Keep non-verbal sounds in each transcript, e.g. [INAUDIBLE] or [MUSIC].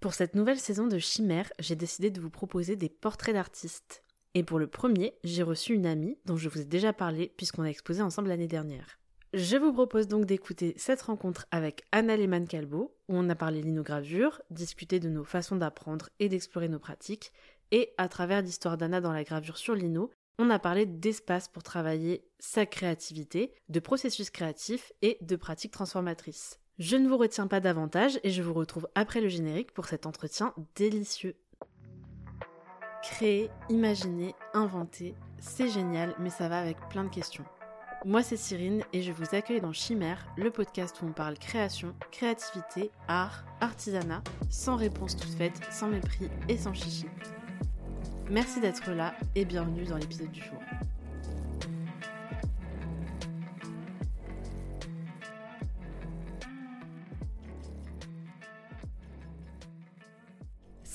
Pour cette nouvelle saison de Chimère, j'ai décidé de vous proposer des portraits d'artistes. Et pour le premier, j'ai reçu une amie dont je vous ai déjà parlé puisqu'on a exposé ensemble l'année dernière. Je vous propose donc d'écouter cette rencontre avec Anna Lehmann-Calbo, où on a parlé linogravure, discuté de nos façons d'apprendre et d'explorer nos pratiques, et à travers l'histoire d'Anna dans la gravure sur lino, on a parlé d'espace pour travailler sa créativité, de processus créatifs et de pratiques transformatrices. Je ne vous retiens pas davantage et je vous retrouve après le générique pour cet entretien délicieux. Créer, imaginer, inventer, c'est génial, mais ça va avec plein de questions. Moi, c'est Cyrine et je vous accueille dans Chimère, le podcast où on parle création, créativité, art, artisanat, sans réponse toute faite, sans mépris et sans chichi. Merci d'être là et bienvenue dans l'épisode du jour.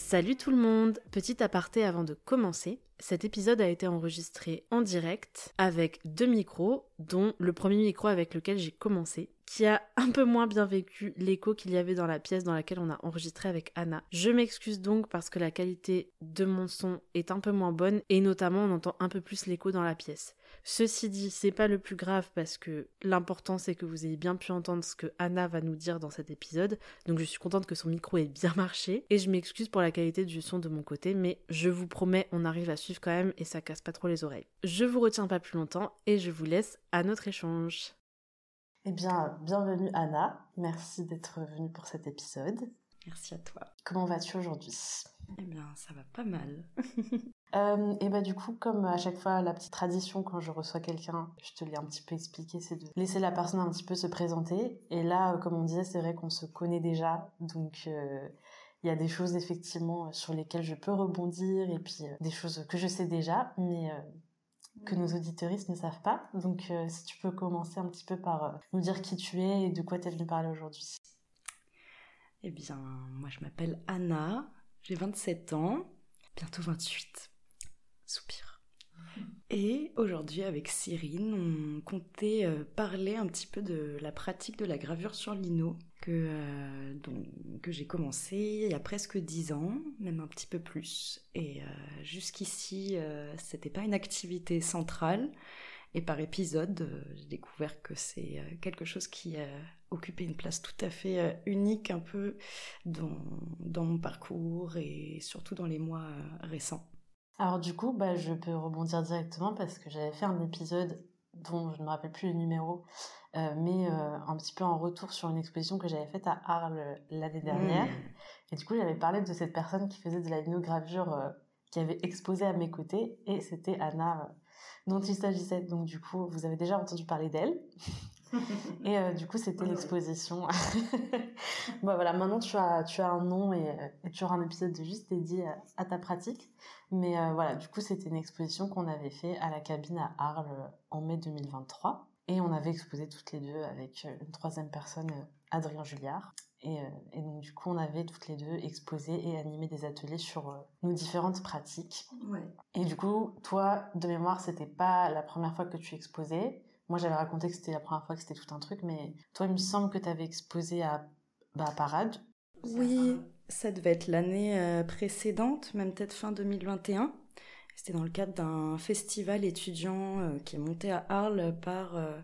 Salut tout le monde. Petit aparté avant de commencer, cet épisode a été enregistré en direct avec deux micros, dont le premier micro avec lequel j'ai commencé, qui a un peu moins bien vécu l'écho qu'il y avait dans la pièce dans laquelle on a enregistré avec Anna. Je m'excuse donc parce que la qualité de mon son est un peu moins bonne et notamment on entend un peu plus l'écho dans la pièce. Ceci dit, c'est pas le plus grave parce que l'important c'est que vous ayez bien pu entendre ce que Anna va nous dire dans cet épisode. Donc je suis contente que son micro ait bien marché et je m'excuse pour la qualité du son de mon côté mais je vous promets on arrive à suivre quand même et ça casse pas trop les oreilles. Je vous retiens pas plus longtemps et je vous laisse à notre échange. Eh bien, bienvenue Anna. Merci d'être venue pour cet épisode. Merci à toi. Comment vas-tu aujourd'hui? Eh bien, ça va pas mal. [LAUGHS] euh, et bah du coup, comme à chaque fois, la petite tradition quand je reçois quelqu'un, je te l'ai un petit peu expliqué, c'est de laisser la personne un petit peu se présenter. Et là, euh, comme on disait, c'est vrai qu'on se connaît déjà, donc euh, il y a des choses effectivement sur lesquelles je peux rebondir et puis euh, des choses que je sais déjà, mais que nos auditeuristes ne savent pas. Donc, euh, si tu peux commencer un petit peu par euh, nous dire qui tu es et de quoi tu es venue parler aujourd'hui. Eh bien, moi je m'appelle Anna, j'ai 27 ans, bientôt 28. Soupir. Et aujourd'hui, avec Cyrine, on comptait euh, parler un petit peu de la pratique de la gravure sur lino que, euh, dont- que j'ai commencé il y a presque 10 ans, même un petit peu plus. Et euh, jusqu'ici, euh, c'était pas une activité centrale. Et par épisode, euh, j'ai découvert que c'est quelque chose qui a occupé une place tout à fait unique un peu dans, dans mon parcours et surtout dans les mois récents. Alors, du coup, bah, je peux rebondir directement parce que j'avais fait un épisode dont je ne me rappelle plus le numéro, euh, mais euh, un petit peu en retour sur une exposition que j'avais faite à Arles euh, l'année dernière. Mmh. Et du coup, j'avais parlé de cette personne qui faisait de la linogravure, euh, qui avait exposé à mes côtés, et c'était Anna dont il s'agissait. Donc, du coup, vous avez déjà entendu parler d'elle. [LAUGHS] Et euh, du coup, c'était l'exposition. [LAUGHS] bon, voilà, maintenant tu as, tu as un nom et, euh, et tu auras un épisode juste dédié à, à ta pratique. Mais euh, voilà, du coup, c'était une exposition qu'on avait fait à la cabine à Arles en mai 2023. Et on avait exposé toutes les deux avec une troisième personne, Adrien Julliard. Et, et donc, du coup, on avait toutes les deux exposé et animé des ateliers sur nos différentes pratiques. Ouais. Et du coup, toi, de mémoire, c'était pas la première fois que tu exposais. Moi, j'avais raconté que c'était la première fois que c'était tout un truc, mais toi, il me semble que tu avais exposé à, bah, à Parade. Oui, ça devait être l'année euh, précédente, même peut-être fin 2021. C'était dans le cadre d'un festival étudiant euh, qui est monté à Arles par, euh,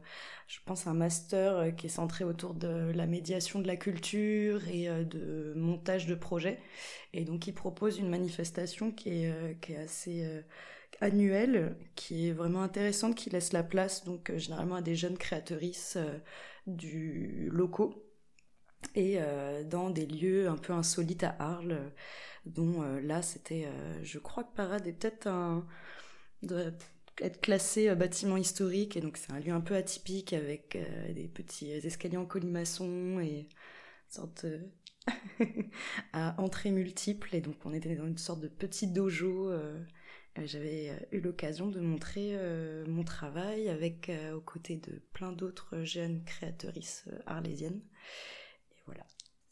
je pense, un master qui est centré autour de la médiation de la culture et de montage de projets. Et donc, il propose une manifestation qui est, qui est assez annuelle, qui est vraiment intéressante, qui laisse la place donc euh, généralement à des jeunes créatrices euh, du locaux et euh, dans des lieux un peu insolites à Arles, dont là c'était, je crois que Parade est peut-être un doit être classé bâtiment historique et donc c'est un lieu un peu atypique avec des petits escaliers en colimaçon et une sorte [LAUGHS] à entrées multiples et donc on était dans une sorte de petit dojo. J'avais euh, eu l'occasion de montrer euh, mon travail avec euh, aux côtés de plein d'autres jeunes créatrices euh, arlésiennes. Et voilà.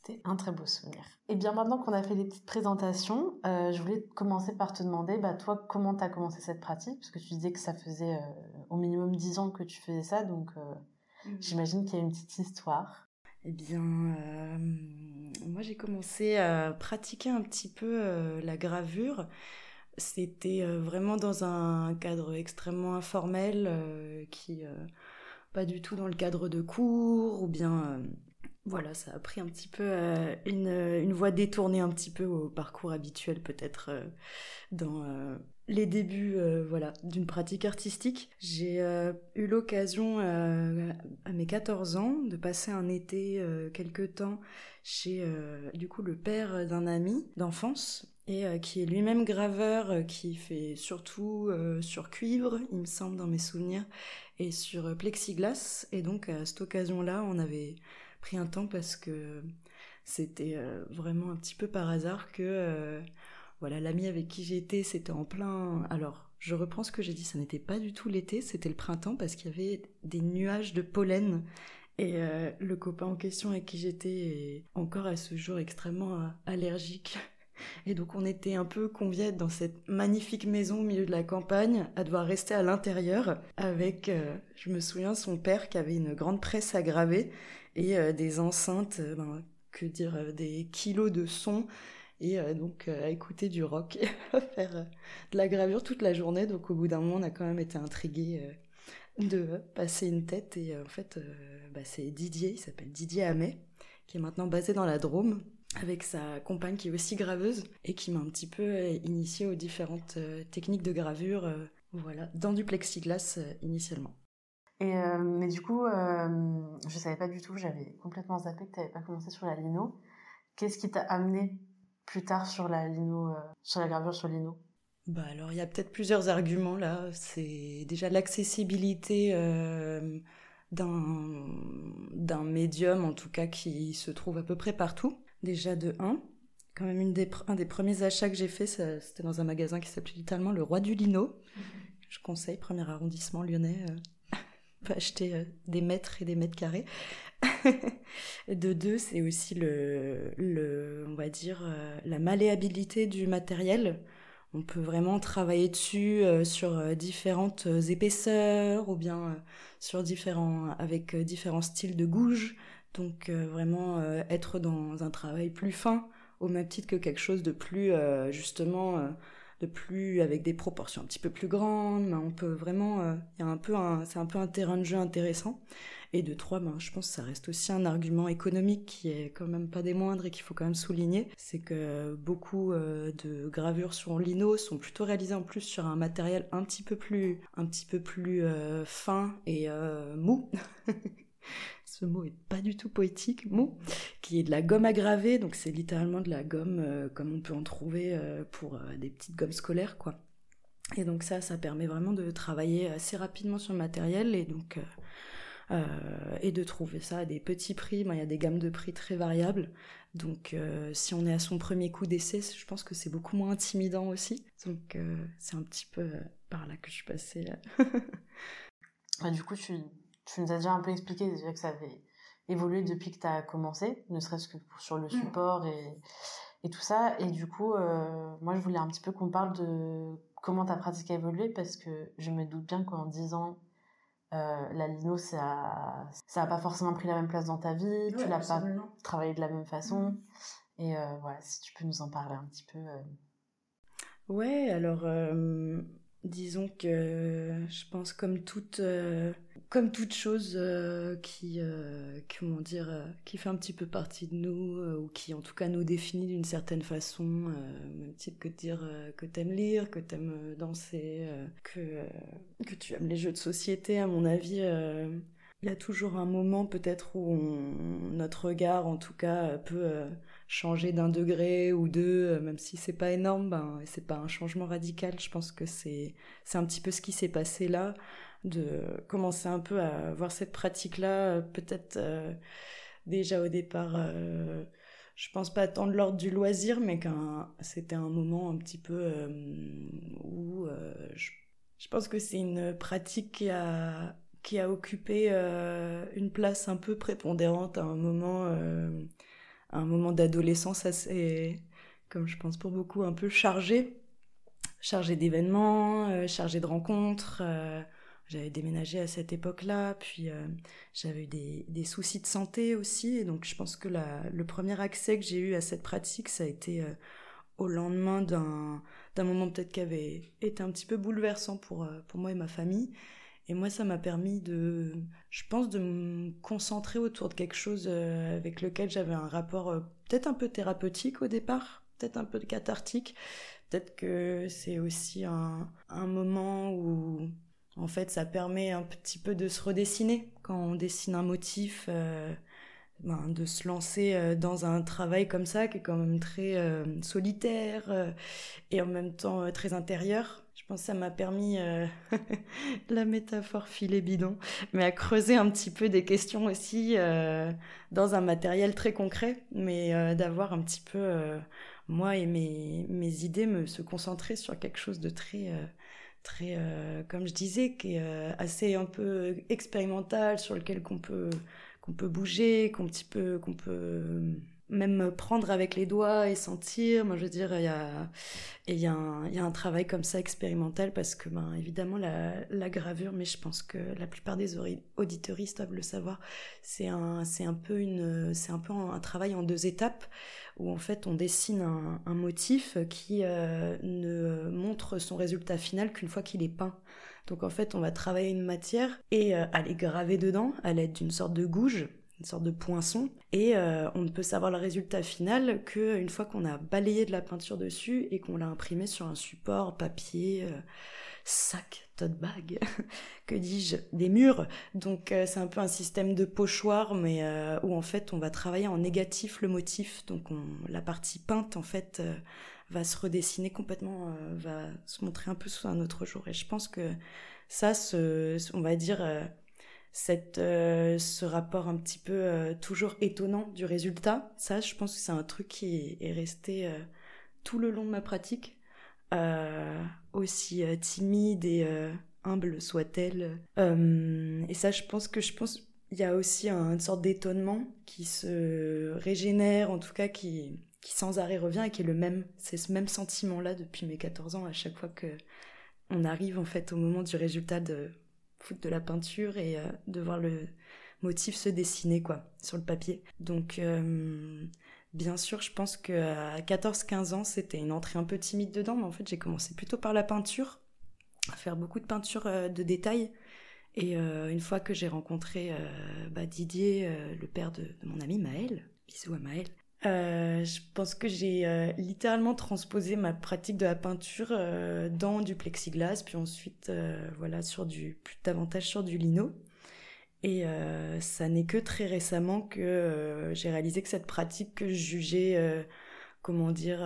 C'était un très beau souvenir. Et bien maintenant qu'on a fait les petites présentations, euh, je voulais commencer par te demander, bah, toi, comment tu as commencé cette pratique? Parce que tu disais que ça faisait euh, au minimum 10 ans que tu faisais ça, donc euh, j'imagine qu'il y a une petite histoire. Eh bien, moi j'ai commencé à pratiquer un petit peu la gravure. C'était vraiment dans un cadre extrêmement informel, qui pas du tout dans le cadre de cours, ou bien voilà, ça a pris un petit peu euh, une, une, voie détournée un petit peu au parcours habituel peut-être euh, dans euh, les débuts voilà, d'une pratique artistique. J'ai eu l'occasion à mes 14 ans de passer un été quelque temps chez du coup le père d'un ami d'enfance et qui est lui-même graveur, qui fait surtout sur cuivre, il me semble dans mes souvenirs, et sur plexiglas. Et donc à cette occasion-là, on avait pris un temps parce que c'était euh, vraiment un petit peu par hasard que euh, voilà l'ami avec qui j'étais c'était en plein alors je reprends ce que j'ai dit ça n'était pas du tout l'été c'était le printemps parce qu'il y avait des nuages de pollen et euh, le copain en question avec qui j'étais est encore à ce jour extrêmement allergique et donc on était un peu conviés dans cette magnifique maison au milieu de la campagne, à devoir rester à l'intérieur avec, je me souviens, son père qui avait une grande presse à graver et euh, des enceintes, euh, ben, que dire, euh, des kilos de son et donc à écouter du rock et [LAUGHS] à faire de la gravure toute la journée. Donc au bout d'un moment, on a quand même été intrigués de passer une tête et en fait, bah, c'est Didier, il s'appelle Didier Hamet, qui est maintenant basé dans la Drôme avec sa compagne qui est aussi graveuse et qui m'a un petit peu initié aux différentes techniques de gravure, voilà, dans du plexiglas initialement. Et euh, mais du coup, euh, je savais pas du tout, j'avais complètement zappé que tu n'avais pas commencé sur la lino. Qu'est-ce qui t'a amené plus tard sur la lino, euh, sur la gravure sur lino? Bah alors il y a peut-être plusieurs arguments là. C'est déjà l'accessibilité d'un médium en tout cas qui se trouve à peu près partout. Déjà de 1. Quand même une des, un des premiers achats que j'ai fait, c'était dans un magasin qui s'appelait littéralement le Roi du Lino. Mhm. Je conseille, premier arrondissement lyonnais peut acheter euh, des mètres et des mètres carrés. [LAUGHS] de deux, c'est aussi le, le, on va dire, euh, la malléabilité du matériel. On peut vraiment travailler dessus euh, sur différentes épaisseurs ou bien sur différents, avec différents styles de gouge. Donc vraiment être dans un travail plus fin, au même titre que quelque chose de plus justement de plus avec des proportions un petit peu plus grandes. On peut vraiment, euh, il y un peu, c'est un peu un terrain de jeu intéressant. Et de trois, ben, je pense que ça reste aussi un argument économique qui est quand même pas des moindres et qu'il faut quand même souligner. C'est que beaucoup euh, de gravures sur lino sont plutôt réalisées en plus sur un matériel un petit peu plus, un petit peu plus euh, fin et mou. [LAUGHS] ce mot est pas du tout poétique, mou, qui est de la gomme aggravée, donc c'est littéralement de la gomme euh, comme on peut en trouver euh, pour euh, des petites gommes scolaires, quoi. Et donc ça, ça permet vraiment de travailler assez rapidement sur le matériel et donc et de trouver ça à des petits prix. il y a des gammes de prix très variables, donc si on est à son premier coup d'essai, je pense que c'est beaucoup moins intimidant aussi. Donc c'est un petit peu par là que je suis passée. [LAUGHS] du coup, tu tu nous as déjà un peu expliqué déjà que ça avait évolué depuis que tu as commencé, ne serait-ce que sur le mm. support et, et tout ça. Et du coup, euh, moi, je voulais un petit peu qu'on parle de comment ta pratique a évolué parce que je me doute bien qu'en 10 ans, euh, la lino, ça n'a pas forcément pris la même place dans ta vie, tu l'as pas travaillé de la même façon. Mm. Et euh, voilà, si tu peux nous en parler un petit peu. Ouais, alors disons que je pense comme toute comme toute chose euh, qui, euh, comment dire, euh, qui fait un petit peu partie de nous, ou qui en tout cas nous définit d'une certaine façon, même type que de dire que t'aimes lire, que t'aimes danser, que, que tu aimes les jeux de société, à mon avis, il y a toujours un moment peut-être où notre regard, en tout cas, peut changer d'un degré ou deux, même si c'est pas énorme, ben, c'est pas un changement radical. Je pense que c'est c'est un petit peu ce qui s'est passé là de commencer un peu à voir cette pratique-là, peut-être euh, déjà au départ, euh, je pense pas tant de l'ordre du loisir, mais qu'un c'était un moment un petit peu euh, où je, je, pense que c'est une pratique qui a qui a occupé une place un peu prépondérante à un moment à un moment d'adolescence assez comme je pense pour beaucoup un peu chargé. Chargé d'événements chargé de rencontres j'avais déménagé à cette époque-là, puis j'avais eu des, soucis de santé aussi, et donc je pense que le premier accès que j'ai eu à cette pratique, ça a été au lendemain d'un moment peut-être qui avait été un petit peu bouleversant pour, pour moi et ma famille. Et moi, ça m'a permis de, je pense, de me concentrer autour de quelque chose euh, avec lequel j'avais un rapport euh, peut-être un peu thérapeutique au départ, peut-être un peu cathartique. Peut-être que c'est aussi un, moment où, en fait, ça permet un petit peu de se redessiner. Quand on dessine un motif, euh, ben, de se lancer dans un travail comme ça, qui est quand même très solitaire et en même temps très intérieur pense que ça m'a permis, euh, [LAUGHS] la métaphore filet bidon, mais à creuser un petit peu des questions aussi euh, dans un matériel très concret, mais euh, d'avoir un petit peu, moi et mes, mes idées, me se concentrer sur quelque chose de très, très comme je disais, qui est assez un peu expérimental, sur lequel qu'on peut, qu'on peut bouger, qu'on peut, qu'on peut même prendre avec les doigts et sentir. Moi, je veux dire, il y a, il y, a un, travail comme ça expérimental parce que, ben, évidemment, la, gravure, mais je pense que la plupart des auditeuristes doivent le savoir, c'est un, c'est un peu une, c'est un peu un travail en deux étapes où en fait on dessine un, un motif qui euh, ne montre son résultat final qu'une fois qu'il est peint. Donc en fait, on va travailler une matière et euh, aller graver dedans à l'aide d'une sorte de gouge une sorte de poinçon. Et euh, on ne peut savoir le résultat final qu'une fois qu'on a balayé de la peinture dessus et qu'on l'a imprimé sur un support, papier, euh, sac, tote bag, [LAUGHS] que dis-je, des murs. Donc euh, c'est un peu un système de pochoir, mais où en fait on va travailler en négatif le motif. Donc on, la partie peinte en fait va se redessiner complètement, va se montrer un peu sous un autre jour. Et je pense que ça, on va dire euh, ce rapport un petit peu euh, toujours étonnant du résultat. Ça, je pense que c'est un truc qui est resté euh, tout le long de ma pratique, aussi timide et humble soit-elle. et ça, je pense que je pense il y a aussi une sorte d'étonnement qui se régénère, en tout cas qui, qui sans arrêt revient et qui est le même. C'est ce même sentiment-là depuis mes 14 ans à chaque fois que on arrive en fait au moment du résultat de foutre de la peinture et euh, de voir le motif se dessiner quoi sur le papier. Donc euh, bien sûr, je pense que à 14-15 ans, c'était une entrée un peu timide dedans, mais en fait, j'ai commencé plutôt par la peinture, à faire beaucoup de peinture euh, de détails. Et une fois que j'ai rencontré bah, Didier, le père de, de, mon ami Maël, bisous à Maël, euh, je pense que j'ai euh, littéralement transposé ma pratique de la peinture euh, dans du plexiglas, puis ensuite voilà sur du plus davantage sur du lino. Et ça n'est que très récemment que j'ai réalisé que cette pratique que je jugeais comment dire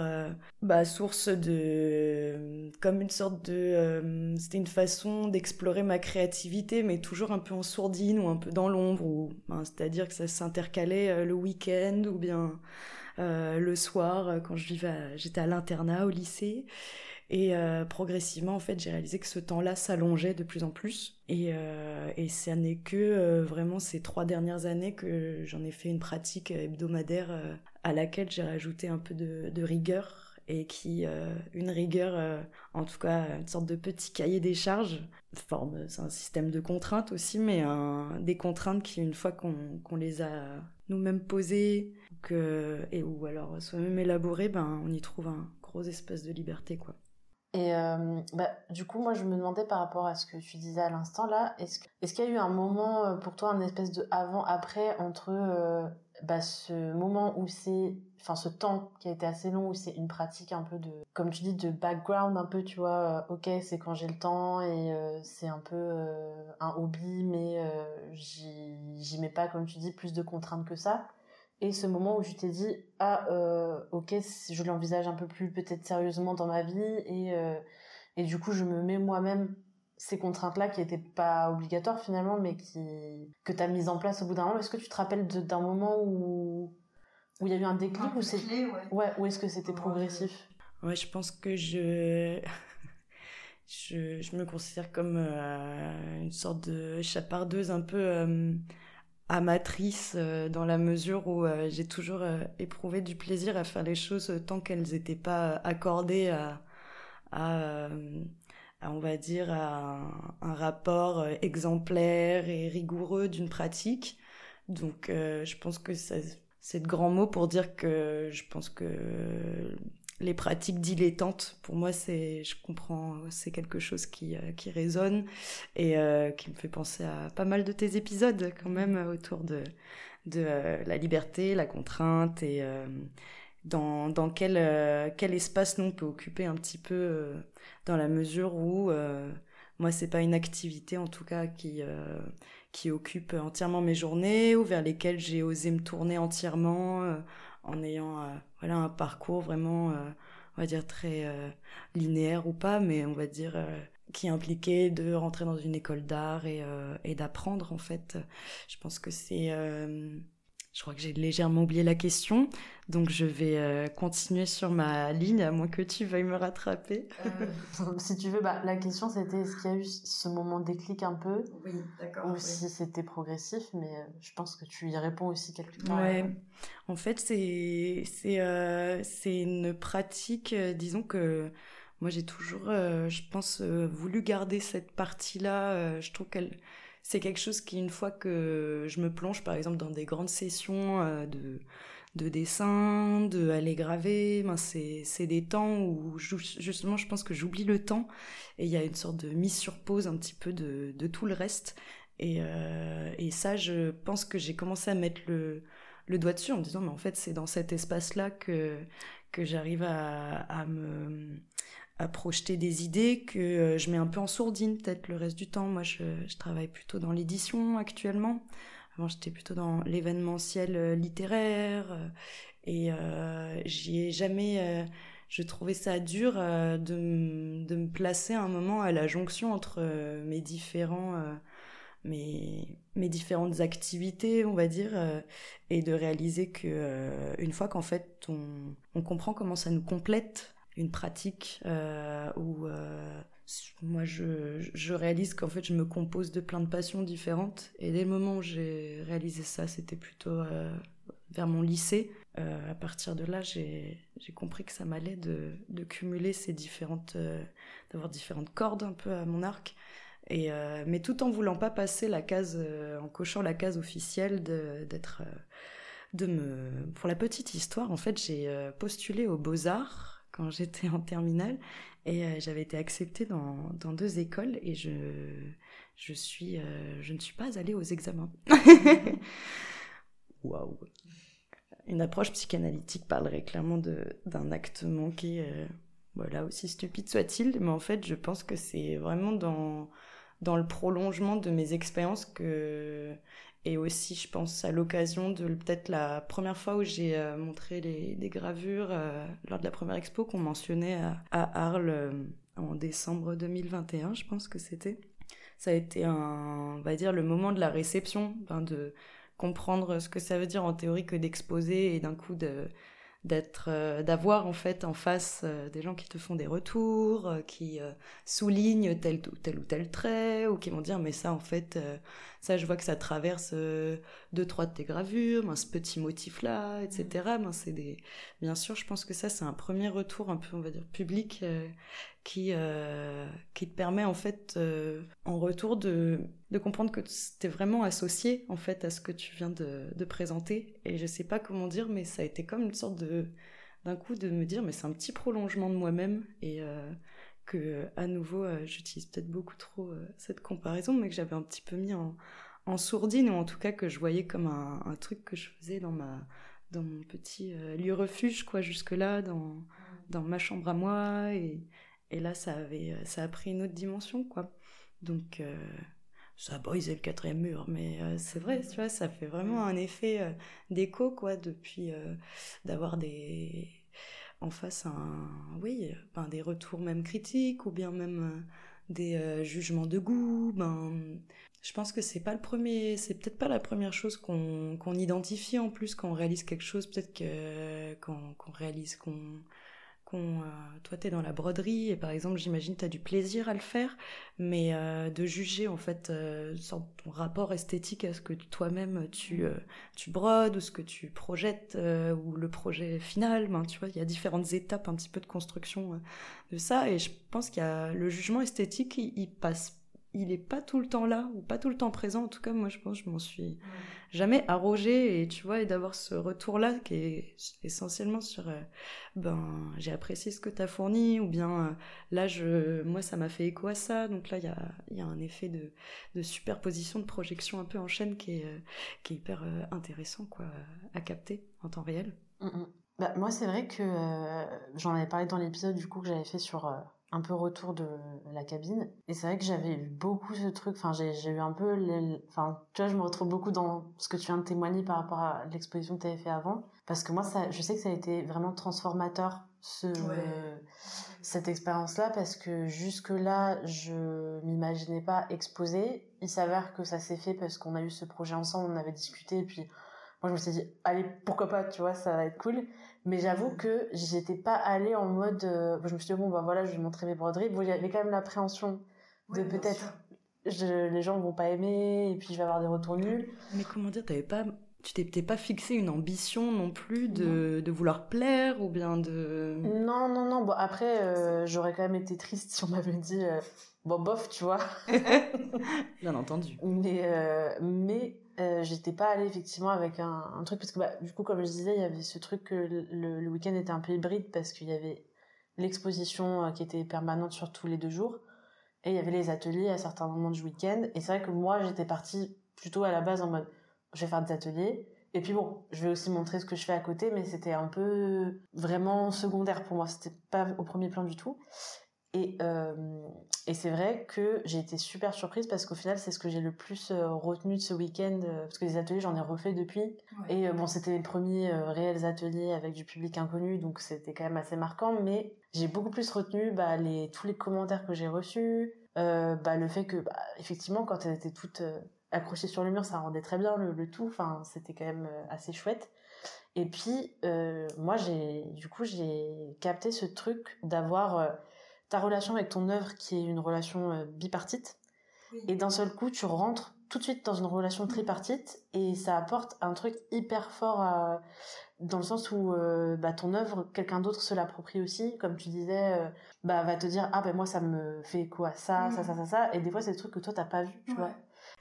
bah source de comme une sorte de c'était une façon d'explorer ma créativité mais toujours un peu en sourdine ou un peu dans l'ombre ou ben, c'est-à-dire que ça s'intercalait le week-end ou bien le soir quand je vivais j'étais à l'internat au lycée et progressivement, en fait, j'ai réalisé que ce temps-là s'allongeait de plus en plus. Et, euh, et ça n'est que vraiment ces trois dernières années que j'en ai fait une pratique hebdomadaire à laquelle j'ai rajouté un peu de, rigueur et qui, euh, une rigueur, euh, en tout cas une sorte de petit cahier des charges, forme, c'est un système de contraintes aussi, mais un, des contraintes qui, une fois qu'on les a nous-mêmes posées, que, et ou alors soi-même élaborées, ben, on y trouve un gros espace de liberté, quoi. Et euh, bah, du coup, moi, je me demandais par rapport à ce que tu disais à l'instant là, est-ce est qu'il y a eu un moment pour toi, un espèce de avant-après entre bah, ce moment où c'est, enfin ce temps qui a été assez long où c'est une pratique un peu de, comme tu dis, de background un peu, tu vois, euh, ok, c'est quand j'ai le temps et euh, c'est un peu euh, un hobby, mais j'y mets pas, comme tu dis, plus de contraintes que ça. Et ce moment où tu t'es dit, ah, ok, je l'envisage un peu plus peut-être sérieusement dans ma vie et, et du coup je me mets moi-même ces contraintes-là qui n'étaient pas obligatoires finalement, mais qui que tu as mises en place au bout d'un moment. Est-ce que tu te rappelles d'un moment où où il y a eu un déclic ou c'est ouais. ou est-ce que c'était progressif? Ouais, je pense que je [LAUGHS] je, je me considère comme euh, une sorte de chapardeuse un peu euh, amatrice euh, dans la mesure où j'ai toujours éprouvé du plaisir à faire les choses tant qu'elles n'étaient pas accordées à on va dire, à un, rapport exemplaire et rigoureux d'une pratique. Donc, je pense que c'est de grands mots pour dire que je pense que les pratiques dilettantes, pour moi, c'est, je comprends, c'est quelque chose qui, euh, qui résonne et euh, qui me fait penser à pas mal de tes épisodes quand même autour de, de euh, la liberté, la contrainte et dans, dans quel, quel espace nous on peut occuper un petit peu dans la mesure où moi c'est pas une activité en tout cas qui qui occupe entièrement mes journées ou vers lesquelles j'ai osé me tourner entièrement en ayant euh, voilà un parcours vraiment euh, on va dire très euh, linéaire ou pas mais on va dire qui impliquait de rentrer dans une école d'art et, et d'apprendre en fait. Je pense que c'est je crois que j'ai légèrement oublié la question, donc je vais euh, continuer sur ma ligne, à moins que tu veuilles me rattraper. Euh, [LAUGHS] si tu veux, bah, la question c'était est-ce qu'il y a eu ce moment déclic un peu? Oui, d'accord. Ou si c'était progressif, mais euh, je pense que tu y réponds aussi quelque part. Ouais, en fait, c'est c'est une pratique, disons que moi j'ai toujours, je pense, voulu garder cette partie-là. je trouve qu'elle c'est quelque chose qui, une fois que je me plonge, par exemple, dans des grandes sessions euh, de, de dessin, de aller graver, ben c'est, des temps où, justement, je pense que j'oublie le temps et il y a une sorte de mise sur pause un petit peu de, de tout le reste. Et, euh, et ça, je pense que j'ai commencé à mettre le, le doigt dessus en me disant, mais en fait, c'est dans cet espace-là que, que j'arrive à, à me à projeter des idées que euh, je mets un peu en sourdine peut-être le reste du temps. Moi, je, travaille plutôt dans l'édition actuellement. Avant, j'étais plutôt dans l'événementiel euh, littéraire euh, et j'y ai jamais. je trouvais ça dur de, de, me placer un moment à la jonction entre mes différents mes, mes différentes activités, on va dire, et de réaliser que une fois qu'en fait on, on comprend comment ça nous complète une pratique euh, où euh, moi je, je réalise qu'en fait je me compose de plein de passions différentes. Et dès le moment où j'ai réalisé ça c'était plutôt euh, vers mon lycée. À partir de là j'ai compris que ça m'allait de, de, cumuler ces différentes d'avoir différentes cordes un peu à mon arc. Et mais tout en voulant pas passer la case en cochant la case officielle d'être de, me pour la petite histoire en fait j'ai postulé aux beaux-arts quand j'étais en terminale. Et euh, j'avais été acceptée dans, dans, deux écoles et je, je, suis, euh, je ne suis pas allée aux examens. [LAUGHS] Waouh. Une approche psychanalytique parlerait clairement d'un acte manqué, euh, voilà, aussi stupide soit-il, mais en fait je pense que c'est vraiment dans, dans le prolongement de mes expériences que et aussi, je pense, à l'occasion de peut-être la première fois où j'ai euh, montré les, des gravures euh, lors de la première expo qu'on mentionnait à, Arles euh, en décembre 2021, je pense que c'était. Ça a été un, on va dire, le moment de la réception, de comprendre ce que ça veut dire en théorie que d'exposer et d'un coup d'être d'avoir en fait en face des gens qui te font des retours qui soulignent tel tel ou tel trait ou qui vont dire mais ça en fait ça, je vois que ça traverse euh, deux, trois de tes gravures, ben, ce petit motif-là, etc. Ben, c'est des... Bien sûr, je pense que ça, c'est un premier retour un peu, on va dire, public euh, qui, euh, qui te permet, en fait, en retour de, de comprendre que tu es vraiment associé, en fait, à ce que tu viens de, de présenter. Et je sais pas comment dire, mais ça a été comme une sorte de d'un coup de me dire mais c'est un petit prolongement de moi-même et que à nouveau euh, j'utilise peut-être beaucoup trop euh, cette comparaison mais que j'avais un petit peu mis en, en, sourdine ou en tout cas que je voyais comme un, un truc que je faisais dans ma dans mon petit euh, lieu refuge quoi jusque là dans dans ma chambre à moi et, et là ça avait ça a pris une autre dimension quoi. Donc ça a brisé le quatrième mur, mais c'est vrai, tu vois, ça fait vraiment un effet d'écho, quoi, depuis d'avoir des, en face un, oui, ben, des retours même critiques ou bien même euh, des euh, jugements de goût. Ben, je pense que c'est pas le premier, c'est peut-être pas la première chose qu'on identifie en plus quand on réalise quelque chose. Peut-être que qu'on réalise qu'on qu'on, toi, tu es dans la broderie et par exemple, j'imagine, tu as du plaisir à le faire, mais de juger en fait ton rapport esthétique à ce que toi-même tu, tu brodes ou ce que tu projettes ou le projet final. Ben, tu vois, il y a différentes étapes un petit peu de construction de ça et je pense qu'il y a le jugement esthétique, il, il passe il est pas tout le temps là ou pas tout le temps présent. En tout cas, moi, je pense que je m'en suis jamais arrogée et tu vois, et d'avoir ce retour-là qui est essentiellement sur euh, ben j'ai apprécié ce que tu as fourni ou bien euh, là, je, moi, ça m'a fait écho à ça. Donc là, il y a, y a, un effet de, de, superposition, de projection un peu en chaîne qui est, euh, qui est hyper intéressant quoi, à capter en temps réel. Mm, mm. Bah, moi, c'est vrai que j'en avais parlé dans l'épisode du coup que j'avais fait sur un peu retour de la cabine. Et c'est vrai que j'avais eu beaucoup ce truc, enfin j'ai eu un peu, enfin tu vois, je me retrouve beaucoup dans ce que tu viens de témoigner par rapport à l'exposition que tu avais fait avant. Parce que moi, ça, je sais que ça a été vraiment transformateur, ce, cette expérience-là, parce que jusque-là, je m'imaginais pas exposer. Il s'avère que ça s'est fait parce qu'on a eu ce projet ensemble, on avait discuté, et puis moi je me suis dit, allez, pourquoi pas, tu vois, ça va être cool. Mais j'avoue que j'étais pas allée en mode. Euh, je me suis dit, bon, bah voilà, je vais montrer mes broderies. Bon, il y avait quand même l'appréhension de peut-être. les gens vont pas aimer, et puis je vais avoir des retours nuls. Mais comment dire, t'avais pas. Tu t'es pas fixé une ambition non plus de, de, vouloir plaire ou bien de. Non, non, non. Bon, après, euh, j'aurais quand même été triste si on m'avait dit. Euh, bon, bof, tu vois. [LAUGHS] bien entendu. Mais, mais euh, j'étais pas allée effectivement avec un, truc parce que bah, du coup comme je disais il y avait ce truc que le, le week-end était un peu hybride parce qu'il y avait l'exposition euh, qui était permanente sur tous les deux jours et il y avait les ateliers à certains moments du week-end et c'est vrai que moi j'étais partie plutôt à la base en mode je vais faire des ateliers et puis bon je vais aussi montrer ce que je fais à côté mais c'était un peu vraiment secondaire pour moi c'était pas au premier plan du tout et, euh, et c'est vrai que j'ai été super surprise parce qu'au final, c'est ce que j'ai le plus euh, retenu de ce week-end. Euh, parce que les ateliers, j'en ai refait depuis. Et bon, c'était les premiers réels ateliers avec du public inconnu, donc c'était quand même assez marquant. Mais j'ai beaucoup plus retenu bah, les, tous les commentaires que j'ai reçus. bah, le fait que, bah, effectivement, quand elles étaient toutes accrochées sur le mur, ça rendait très bien le, le tout. Enfin, c'était quand même assez chouette. Et puis, moi, j'ai, du coup, j'ai capté ce truc d'avoir ta relation avec ton œuvre qui est une relation euh, bipartite. Et d'un seul coup, tu rentres tout de suite dans une relation tripartite et ça apporte un truc hyper fort dans le sens où euh, bah, ton œuvre, quelqu'un d'autre se l'approprie aussi, comme tu disais, euh, bah, va te dire ah ben moi ça me fait quoi? Ça, ça, ça, ça, ça, et des fois c'est des trucs que toi t'as pas vu, tu vois.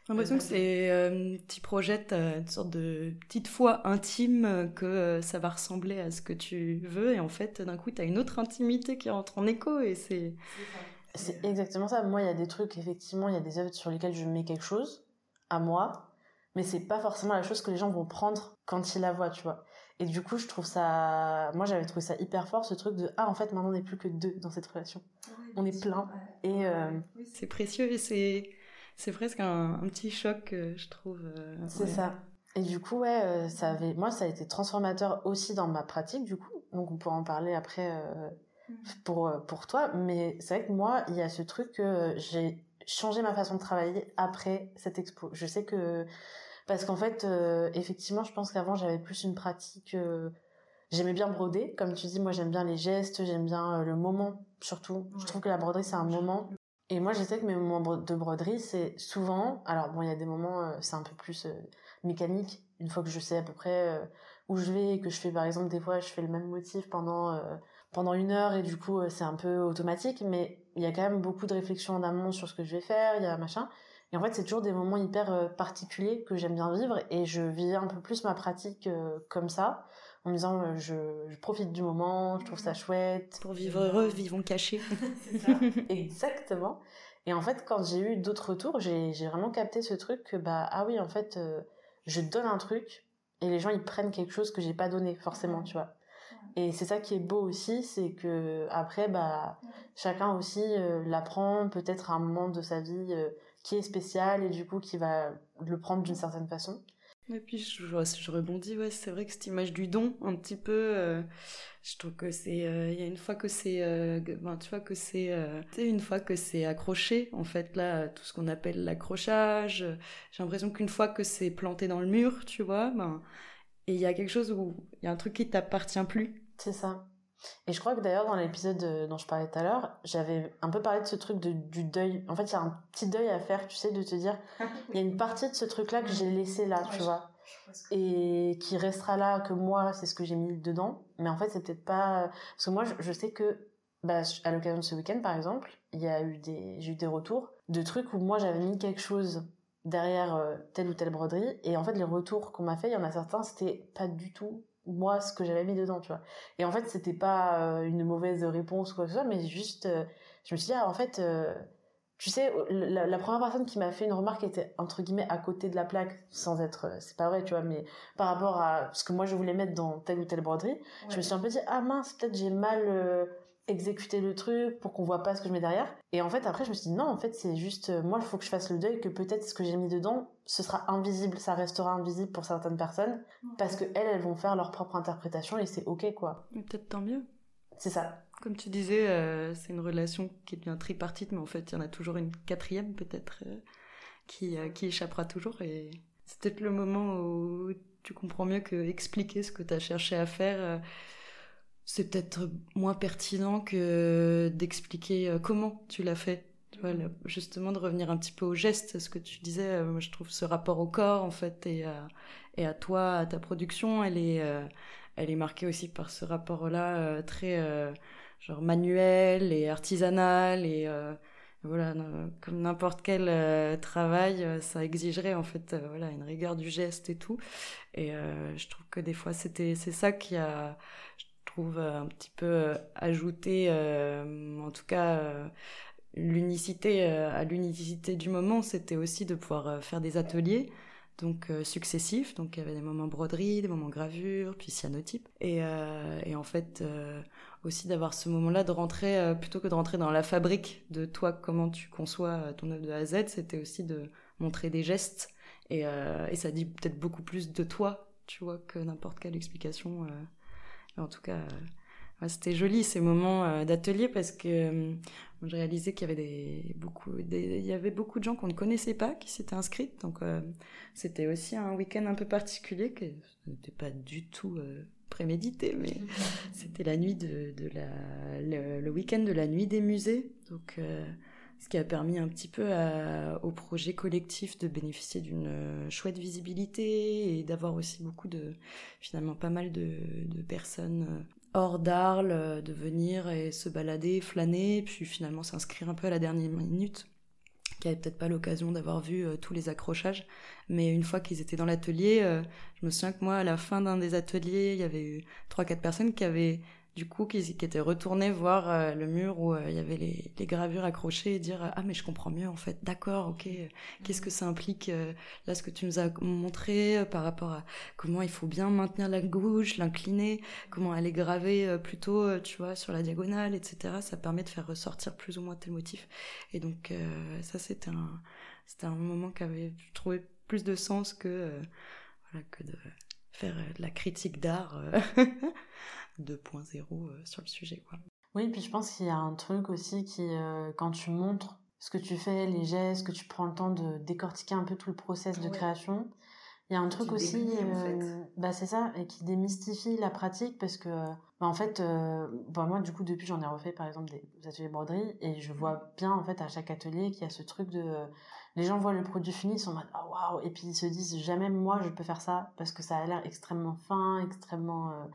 J'ai l'impression que c'est euh, tu projettes une sorte de petite foi intime euh, que euh, ça va ressembler à ce que tu veux et en fait d'un coup tu as une autre intimité qui rentre en écho et c'est c'est exactement ça. Moi, il y a des trucs effectivement, il y a des œuvres sur lesquelles je mets quelque chose à moi, mais c'est pas forcément la chose que les gens vont prendre quand ils la voient, tu vois. Et du coup, je trouve ça moi j'avais trouvé ça hyper fort ce truc de ah en fait maintenant on n'est plus que deux dans cette relation. on est plein et c'est précieux et c'est c'est presque un, petit choc, euh, je trouve. Euh, c'est ça. Et du coup, ouais, euh, ça avait, moi, ça a été transformateur aussi dans ma pratique, du coup. Donc, on pourra en parler après mm. pour, pour toi. Mais c'est vrai que moi, il y a ce truc que j'ai changé ma façon de travailler après cette expo. Je sais que, parce qu'en fait, effectivement, je pense qu'avant, j'avais plus une pratique, j'aimais bien broder. Comme tu dis, moi, j'aime bien les gestes, j'aime bien le moment, surtout. Je trouve que la broderie, c'est un moment. Et moi, je sais que mes moments de broderie, c'est souvent. Alors, bon, il y a des moments, euh, c'est un peu plus euh, mécanique. Une fois que je sais à peu près euh, où je vais, que je fais par exemple, des fois, je fais le même motif pendant, pendant une heure et du coup, c'est un peu automatique. Mais il y a quand même beaucoup de réflexion en amont sur ce que je vais faire, il y a machin. Et en fait, c'est toujours des moments hyper particuliers que j'aime bien vivre et je vis un peu plus ma pratique comme ça en me disant euh, je, profite du moment, je trouve ça chouette. Pour vivre heureux, vivons cachés. [LAUGHS] Exactement. Et en fait, quand j'ai eu d'autres retours, j'ai vraiment capté ce truc que bah ah oui, en fait, euh, je donne un truc et les gens ils prennent quelque chose que j'ai pas donné forcément, tu vois. Et c'est ça qui est beau aussi, c'est que après bah chacun aussi euh, l'apprend peut-être à un moment de sa vie qui est spécial et du coup qui va le prendre d'une certaine façon. Et puis je, rebondis, ouais, c'est vrai que cette image du don, un petit peu, euh, je trouve que c'est, euh, il y a une fois que c'est, euh, ben, tu vois que c'est, une fois que c'est accroché, en fait là, tout ce qu'on appelle l'accrochage, j'ai l'impression qu'une fois que c'est planté dans le mur, tu vois, ben, et il y a quelque chose où il y a un truc qui t'appartient plus. C'est ça. Et je crois que d'ailleurs dans l'épisode euh, dont je parlais tout à l'heure, j'avais un peu parlé de ce truc de, du deuil. En fait, il y a un petit deuil à faire, tu sais, de te dire, il y a une partie de ce truc-là que j'ai laissé là, tu vois, et qui restera là, que moi, c'est ce que j'ai mis dedans. Mais en fait, c'est peut-être pas... Parce que moi, je, sais que, bah, à l'occasion de ce week-end, par exemple, il y a eu des, j'ai eu des retours de trucs où moi, j'avais mis quelque chose derrière euh, telle ou telle broderie, et en fait, les retours qu'on m'a fait, il y en a certains, c'était pas du tout moi ce que j'avais mis dedans tu vois. Et en fait c'était pas euh, une mauvaise réponse ou quoi que ce soit mais juste euh, je me suis dit ah, en fait euh, tu sais la, première personne qui m'a fait une remarque était entre guillemets à côté de la plaque sans être c'est pas vrai tu vois mais par rapport à ce que moi je voulais mettre dans telle ou telle broderie je me suis un peu dit ah mince peut-être j'ai mal exécuter le truc pour qu'on voit pas ce que je mets derrière. Et en fait, après, je me suis dit non, en fait, c'est juste, euh, moi, il faut que je fasse le deuil, que peut-être ce que j'ai mis dedans, ce sera invisible, ça restera invisible pour certaines personnes, parce que elles, elles vont faire leur propre interprétation et c'est ok, quoi. Mais peut-être tant mieux. C'est ça. Comme tu disais, euh, c'est une relation qui est bien tripartite, mais en fait, il y en a toujours une quatrième, peut-être, euh, qui, qui échappera toujours. Et c'est peut-être le moment où tu comprends mieux que expliquer ce que tu as cherché à faire c'est peut-être moins pertinent que d'expliquer euh, comment tu l'as fait. Justement de revenir un petit peu au geste, ce que tu disais, euh, je trouve ce rapport au corps en fait et à, et à toi, à ta production, elle est, euh, elle est marquée aussi par ce rapport-là très genre manuel et artisanal et voilà comme n'importe quel travail ça exigerait en fait voilà une rigueur du geste et tout et je trouve que des fois c'était c'est ça qui a trouve euh, un petit peu euh, ajouter, euh, en tout cas, l'unicité à l'unicité du moment, c'était aussi de pouvoir faire des ateliers donc successifs. Donc il y avait des moments broderie, des moments gravure, puis cyanotype. Et, et en fait aussi d'avoir ce moment-là de rentrer plutôt que de rentrer dans la fabrique de toi comment tu conçois ton œuvre de A à Z, c'était aussi de montrer des gestes et, et ça dit peut-être beaucoup plus de toi, tu vois, que n'importe quelle explication. En tout cas, euh, c'était joli ces moments euh, d'atelier parce que euh, je réalisais qu'il y avait des, beaucoup, il y avait beaucoup de gens qu'on ne connaissait pas qui s'étaient inscrits. Donc c'était aussi un week-end un peu particulier qui n'était pas du tout prémédité, mais [LAUGHS] c'était la nuit de, de la, le, week-end de la nuit des musées. Donc ce qui a permis un petit peu au projet collectif de bénéficier d'une chouette visibilité et d'avoir aussi beaucoup de, finalement pas mal de, personnes euh, hors d'Arles, euh, de venir et se balader, flâner, puis finalement s'inscrire un peu à la dernière minute qui n'avaient peut-être pas l'occasion d'avoir vu euh, tous les accrochages. Mais une fois qu'ils étaient dans l'atelier, je me souviens que moi, à la fin d'un des ateliers, il y avait eu trois, quatre personnes qui avaient du coup qui, qui étaient retournés voir euh, le mur où euh, il y avait les, les, gravures accrochées et dire ah mais je comprends mieux en fait. D'accord ok. Qu'est-ce que ça implique euh, là ce que tu nous as montré par rapport à comment il faut bien maintenir la gouge l'incliner comment elle est gravée plutôt tu vois sur la diagonale etc ça permet de faire ressortir plus ou moins tel motif et donc ça c'était un c'était un moment qui avait trouvé plus de sens que voilà que de faire de la critique d'art [LAUGHS] 2.0 euh, sur le sujet. Quoi. Oui, puis je pense qu'il y a un truc aussi qui, euh, quand tu montres ce que tu fais, les gestes, que tu prends le temps de décortiquer un peu tout le process de création, il y a un truc aussi, euh, bah c'est ça, et qui démystifie la pratique parce que, bah en fait, bah moi du coup depuis j'en ai refait par exemple des ateliers broderie et je vois bien en fait à chaque atelier qu'il y a ce truc de, les gens voient le produit fini, ils sont en mode oh, waouh et puis ils se disent jamais moi je peux faire ça parce que ça a l'air extrêmement fin, extrêmement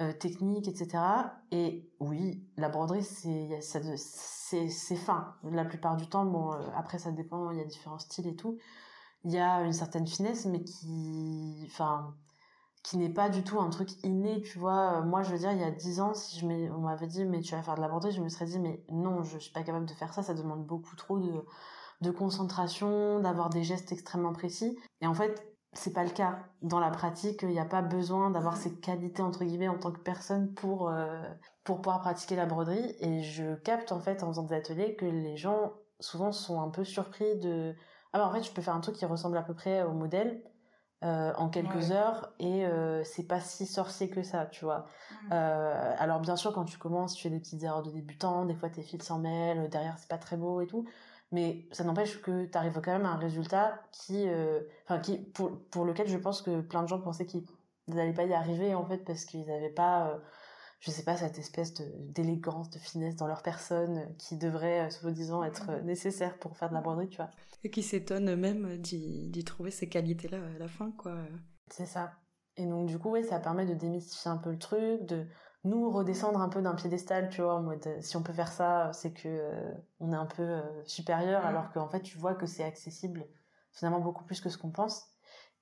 euh, technique, etc. Et oui, la broderie, c'est c'est fin. La plupart du temps, bon, euh, après ça dépend, il y a différents styles et tout. Il y a une certaine finesse, mais qui, enfin, qui n'est pas du tout un truc inné, tu vois. Moi, je veux dire, il y a dix ans, si je on m'avait dit, mais tu vas faire de la broderie, je me serais dit, mais non, je suis pas capable de faire ça, ça demande beaucoup trop de, de concentration, d'avoir des gestes extrêmement précis. Et en fait, c'est pas le cas. Dans la pratique il n'y a pas besoin d'avoir ces qualités entre guillemets en tant que personne pour euh, pour pouvoir pratiquer la broderie. Et je capte en fait en faisant des ateliers que les gens souvent sont un peu surpris de ah bah en fait je peux faire un truc qui ressemble à peu près au modèle euh, en quelques heures et euh, c'est pas si sorcier que ça tu vois. Mmh. alors bien sûr quand tu commences tu fais des petites erreurs de débutant des fois tes fils s'en mêlent derrière c'est pas très beau et tout mais ça n'empêche que tu arrives quand même à un résultat qui, euh, enfin, qui pour, pour lequel je pense que plein de gens pensaient qu'ils n'allaient pas y arriver en fait parce qu'ils n'avaient pas, euh, je sais pas, cette espèce d'élégance, de, finesse dans leur personne qui devrait, euh, soi-disant, être euh, nécessaire pour faire de la broderie, tu vois. Et qui s'étonne même d'y trouver ces qualités-là à la fin, quoi. C'est ça. Et donc, du coup, oui, ça permet de démystifier un peu le truc, de nous redescendre un peu d'un piédestal, tu vois, en mode si on peut faire ça, c'est que euh, on est un peu supérieur, alors qu'en fait, tu vois que c'est accessible finalement beaucoup plus que ce qu'on pense.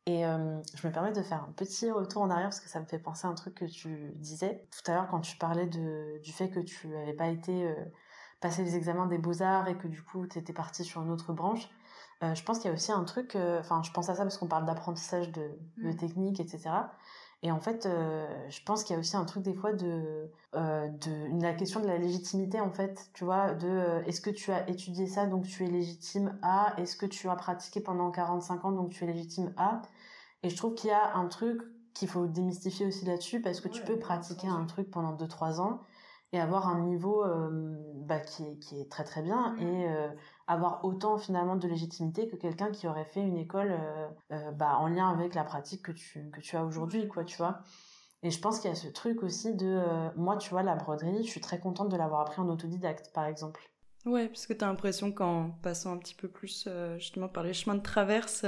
Et euh, je me permets de faire un petit retour en arrière parce que ça me fait penser à un truc que tu disais tout à l'heure quand tu parlais de, du fait que tu n'avais pas été euh, passer les examens des beaux-arts et que du coup tu étais partie sur une autre branche. Euh, je pense qu'il y a aussi un truc, enfin je pense à ça parce qu'on parle d'apprentissage de, de mm. technique, etc. Et en fait, je pense qu'il y a aussi un truc des fois de, de la question de la légitimité en fait, tu vois, de est-ce que tu as étudié ça donc tu es légitime à, est-ce que tu as pratiqué pendant 45 ans donc tu es légitime à, et je trouve qu'il y a un truc qu'il faut démystifier aussi là-dessus parce que tu peux pratiquer un truc pendant 2-3 ans et avoir un niveau euh, bah, qui, est, qui est très très bien mmh. et euh, avoir autant finalement de légitimité que quelqu'un qui aurait fait une école euh, bah, en lien avec la pratique que tu, que tu as aujourd'hui, quoi, tu vois. Et je pense qu'il y a ce truc aussi de, moi, tu vois, la broderie, je suis très contente de l'avoir appris en autodidacte, par exemple. Ouais, parce que tu as l'impression qu'en passant un petit peu plus justement par les chemins de traverse,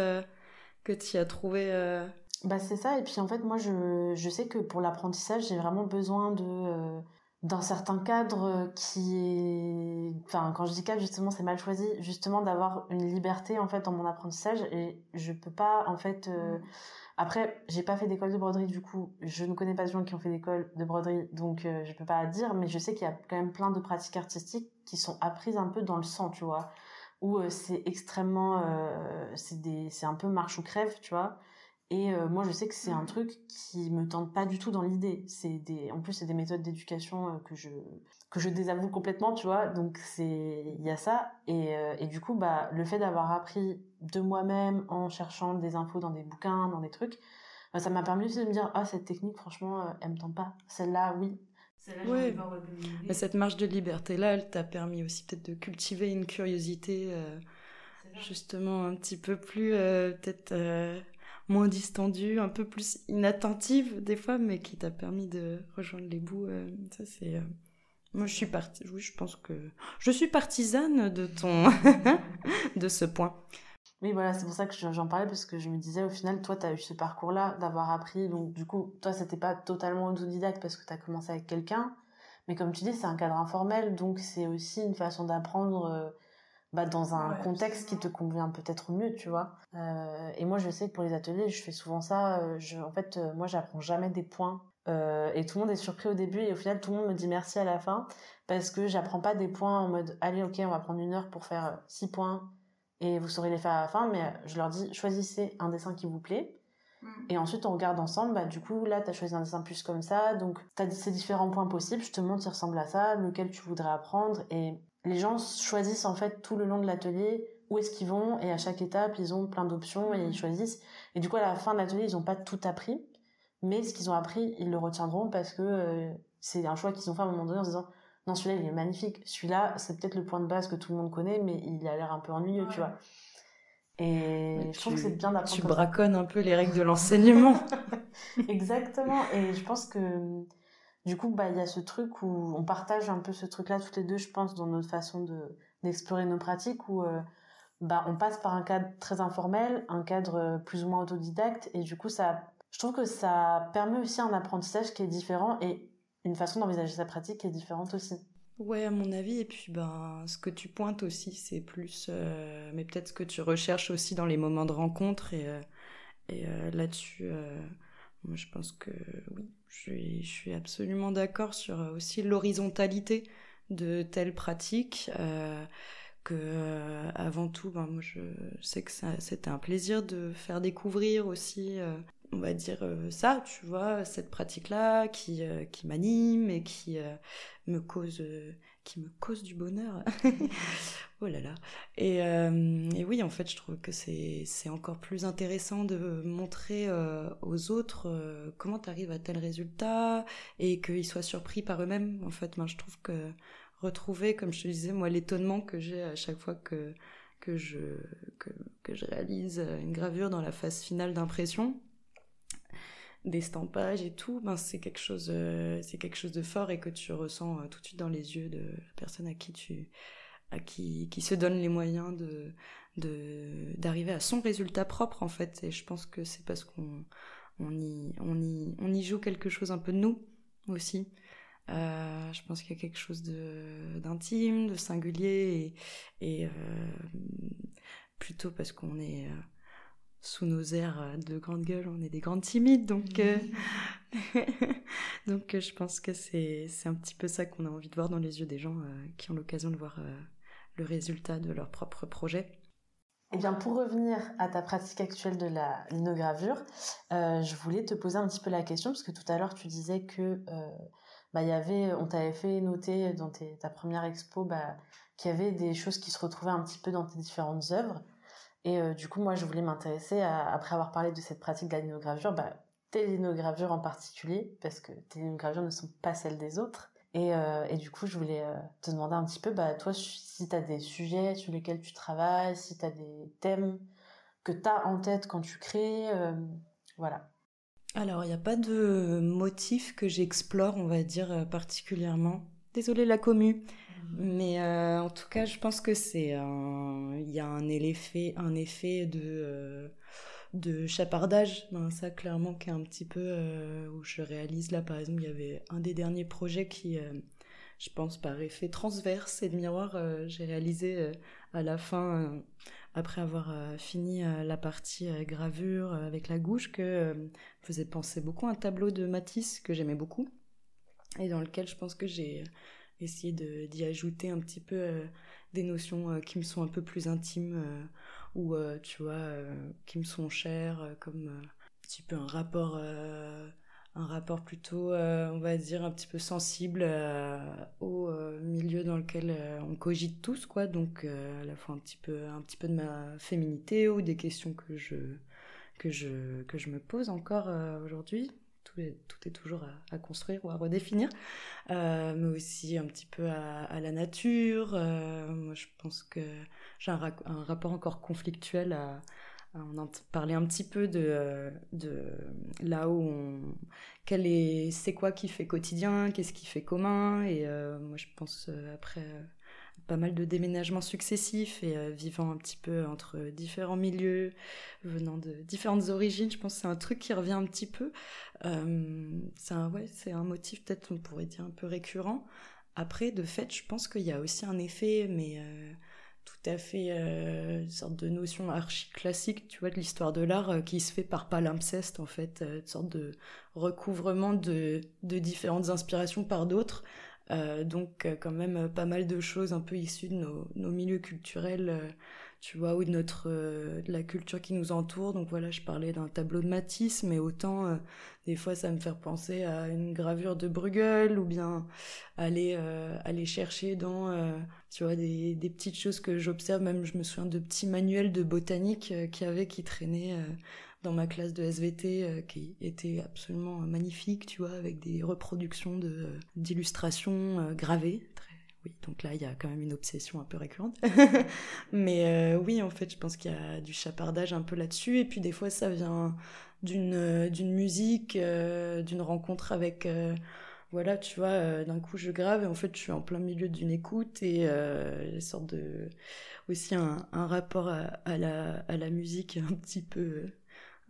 que tu as trouvé euh, bah c'est ça et puis en fait moi je, je sais que pour l'apprentissage j'ai vraiment besoin de euh, d'un certain cadre qui est enfin quand je dis cadre justement c'est mal choisi justement d'avoir une liberté en fait dans mon apprentissage. Et je peux pas en fait euh... Mmh. après j'ai pas fait d'école de broderie du coup je ne connais pas de gens qui ont fait d'école de broderie donc euh, je peux pas dire mais je sais qu'il y a quand même plein de pratiques artistiques qui sont apprises un peu dans le sang tu vois. Où euh, c'est extrêmement euh, c'est des c'est un peu marche ou crève tu vois et euh, moi je sais que c'est un truc qui me tente pas du tout dans l'idée. C'est des en plus c'est des méthodes d'éducation que je que je désavoue complètement tu vois. Donc c'est il y a ça. Et et du coup bah le fait d'avoir appris de moi-même en cherchant des infos dans des bouquins dans des trucs bah, ça m'a permis aussi de me dire ah cette technique franchement elle me tente pas. Celle-là oui. Oui. Mais cette marge de liberté-là, elle t'a permis aussi peut-être de cultiver une curiosité euh, justement un petit peu plus, euh, peut-être euh, moins distendue, un peu plus inattentive des fois, mais qui t'a permis de rejoindre les bouts. ça, c'est. Moi, je suis partie. Oui, je pense que je suis partisane de ton, [LAUGHS] de ce point. Oui, voilà, c'est pour ça que j'en parlais, parce que je me disais, au final, toi, tu as eu ce parcours-là d'avoir appris. Donc, du coup, toi, c'était pas totalement autodidacte parce que tu as commencé avec quelqu'un. Mais comme tu dis, c'est un cadre informel, donc c'est aussi une façon d'apprendre euh, bah, dans un contexte qui te convient peut-être mieux, tu vois. Euh, et moi, je sais que pour les ateliers, je fais souvent ça. Euh, je, en fait, moi, j'apprends jamais des points. et tout le monde est surpris au début, et au final, tout le monde me dit merci à la fin, parce que j'apprends pas des points en mode, allez, ok, on va prendre une heure pour faire six points et vous saurez les faire à la fin, mais je leur dis choisissez un dessin qui vous plaît. Mm. Et ensuite, on regarde ensemble, bah, du coup, là, tu as choisi un dessin plus comme ça, donc tu as ces différents points possibles, je te montre, il ressemble à ça, lequel tu voudrais apprendre, et les gens choisissent en fait tout le long de l'atelier où est-ce qu'ils vont, et à chaque étape, ils ont plein d'options, et ils mm. choisissent. Et du coup, à la fin de l'atelier, ils n'ont pas tout appris, mais ce qu'ils ont appris, ils le retiendront parce que euh, c'est un choix qu'ils ont fait à un moment donné en se disant non celui-là il est magnifique. Celui-là c'est peut-être le point de base que tout le monde connaît mais il a l'air un peu ennuyeux tu vois. Et je trouve que c'est bien d'apprendre tu braconnes un peu les règles de l'enseignement. [LAUGHS] Exactement. Et je pense que du coup bah il y a ce truc où on partage un peu ce truc là toutes les deux je pense dans notre façon de d'explorer nos pratiques où euh, bah on passe par un cadre très informel un cadre euh, plus ou moins autodidacte et du coup ça je trouve que ça permet aussi un apprentissage qui est différent et une façon d'envisager sa pratique qui est différente aussi. Ouais, à mon avis. Et puis, ben, ce que tu pointes aussi, c'est plus, euh, mais peut-être ce que tu recherches aussi dans les moments de rencontre. Et, et là-dessus, moi, je pense que oui, je suis, je suis absolument d'accord sur aussi l'horizontalité de telles pratiques. que avant tout, ben, moi, je sais que c'était un plaisir de faire découvrir aussi on va dire euh, ça, tu vois, cette pratique-là qui, euh, qui m'anime et qui euh, me cause qui me cause du bonheur. [LAUGHS] oh là là. Et, et, oui, en fait, je trouve que c'est encore plus intéressant de montrer aux autres comment tu arrives à tel résultat et qu'ils soient surpris par eux-mêmes. En fait, moi, je trouve que retrouver, comme je te disais, moi, l'étonnement que j'ai à chaque fois que, que, je, que, que je réalise une gravure dans la phase finale d'impression, d'estampage et tout, ben c'est quelque chose, euh, c'est quelque chose de fort et que tu ressens euh, tout de suite dans les yeux de la personne à qui tu, à qui, qui se donne les moyens de, de, d'arriver à son résultat propre en fait. Et je pense que c'est parce qu'on, on y, on y, on y joue quelque chose un peu de nous aussi. Euh, je pense qu'il y a quelque chose de, d'intime, de singulier et, et plutôt parce qu'on est sous nos airs euh, de grande gueule, on est des grandes timides, donc, euh, [LAUGHS] donc euh, je pense que c'est, un petit peu ça qu'on a envie de voir dans les yeux des gens qui ont l'occasion de voir le résultat de leur propre projet. Eh bien, pour revenir à ta pratique actuelle de la linogravure, je voulais te poser un petit peu la question, parce que tout à l'heure tu disais que bah, y avait, on t'avait fait noter dans ta première expo bah, qu'il y avait des choses qui se retrouvaient un petit peu dans tes différentes œuvres. Et euh, du coup, moi, je voulais m'intéresser, après avoir parlé de cette pratique de la linogravure, bah, linogravures en particulier, parce que tes linogravures ne sont pas celles des autres. Et, euh, et du coup, je voulais euh, te demander un petit peu, bah, toi, si tu as des sujets sur lesquels tu travailles, si tu as des thèmes que tu as en tête quand tu crées, voilà. Alors, il n'y a pas de motif que j'explore, on va dire, particulièrement. Désolée la commu. Mais euh, en tout cas, je pense que c'est il y a un effet, un effet de euh, de chapardage. Ça clairement qui est un petit peu euh, où je réalise là par exemple, il y avait un des derniers projets qui je pense par effet transverse et de miroir, j'ai réalisé à la fin après avoir fini la partie gravure avec la gouche que faisait penser beaucoup à un tableau de Matisse que j'aimais beaucoup et dans lequel je pense que j'ai essayer d'y ajouter un petit peu euh, des notions euh, qui me sont un peu plus intimes euh, ou tu vois qui me sont chères comme un petit peu un rapport un rapport plutôt on va dire un petit peu sensible au milieu dans lequel on cogite tous quoi. Donc à la fois un petit peu un petit peu de ma féminité ou des questions que je que je que je me pose encore aujourd'hui tout est, tout est toujours à, construire ou à redéfinir, euh, mais aussi un petit peu à, la nature. Euh, moi, je pense que j'ai un, rapport encore conflictuel à, on en parlait un petit peu de, de là où on, quel est, c'est quoi qui fait quotidien, qu'est-ce qui fait commun, et euh, moi je pense après pas mal de déménagements successifs et euh, vivant un petit peu entre différents milieux, venant de différentes origines. Je pense que c'est un truc qui revient un petit peu. Euh, c'est un, ouais, c'est un motif peut-être on pourrait dire un peu récurrent. Après, de fait, je pense qu'il y a aussi un effet, mais euh, tout à fait une sorte de notion archi classique, tu vois, de l'histoire de l'art qui se fait par palimpseste en fait, une sorte de recouvrement de, de différentes inspirations par d'autres. Euh, donc euh, quand même euh, pas mal de choses un peu issues de nos, milieux culturels, tu vois, ou de notre la culture qui nous entoure. Donc voilà, je parlais d'un tableau de Matisse, mais autant des fois ça me fait penser à une gravure de Bruegel ou bien aller aller chercher dans tu vois des, des petites choses que j'observe. Même je me souviens de petits manuels de botanique qui avaient qui traînaient dans ma classe de SVT euh, qui était absolument magnifique, tu vois, avec des reproductions de d'illustrations euh, gravées. Donc là, il y a quand même une obsession un peu récurrente. [LAUGHS] Mais euh, oui, en fait, je pense qu'il y a du chapardage un peu là-dessus. Et puis des fois, ça vient d'une musique, d'une rencontre avec voilà, tu vois, d'un coup je grave et en fait je suis en plein milieu d'une écoute et euh, une de aussi un, rapport à la musique un petit peu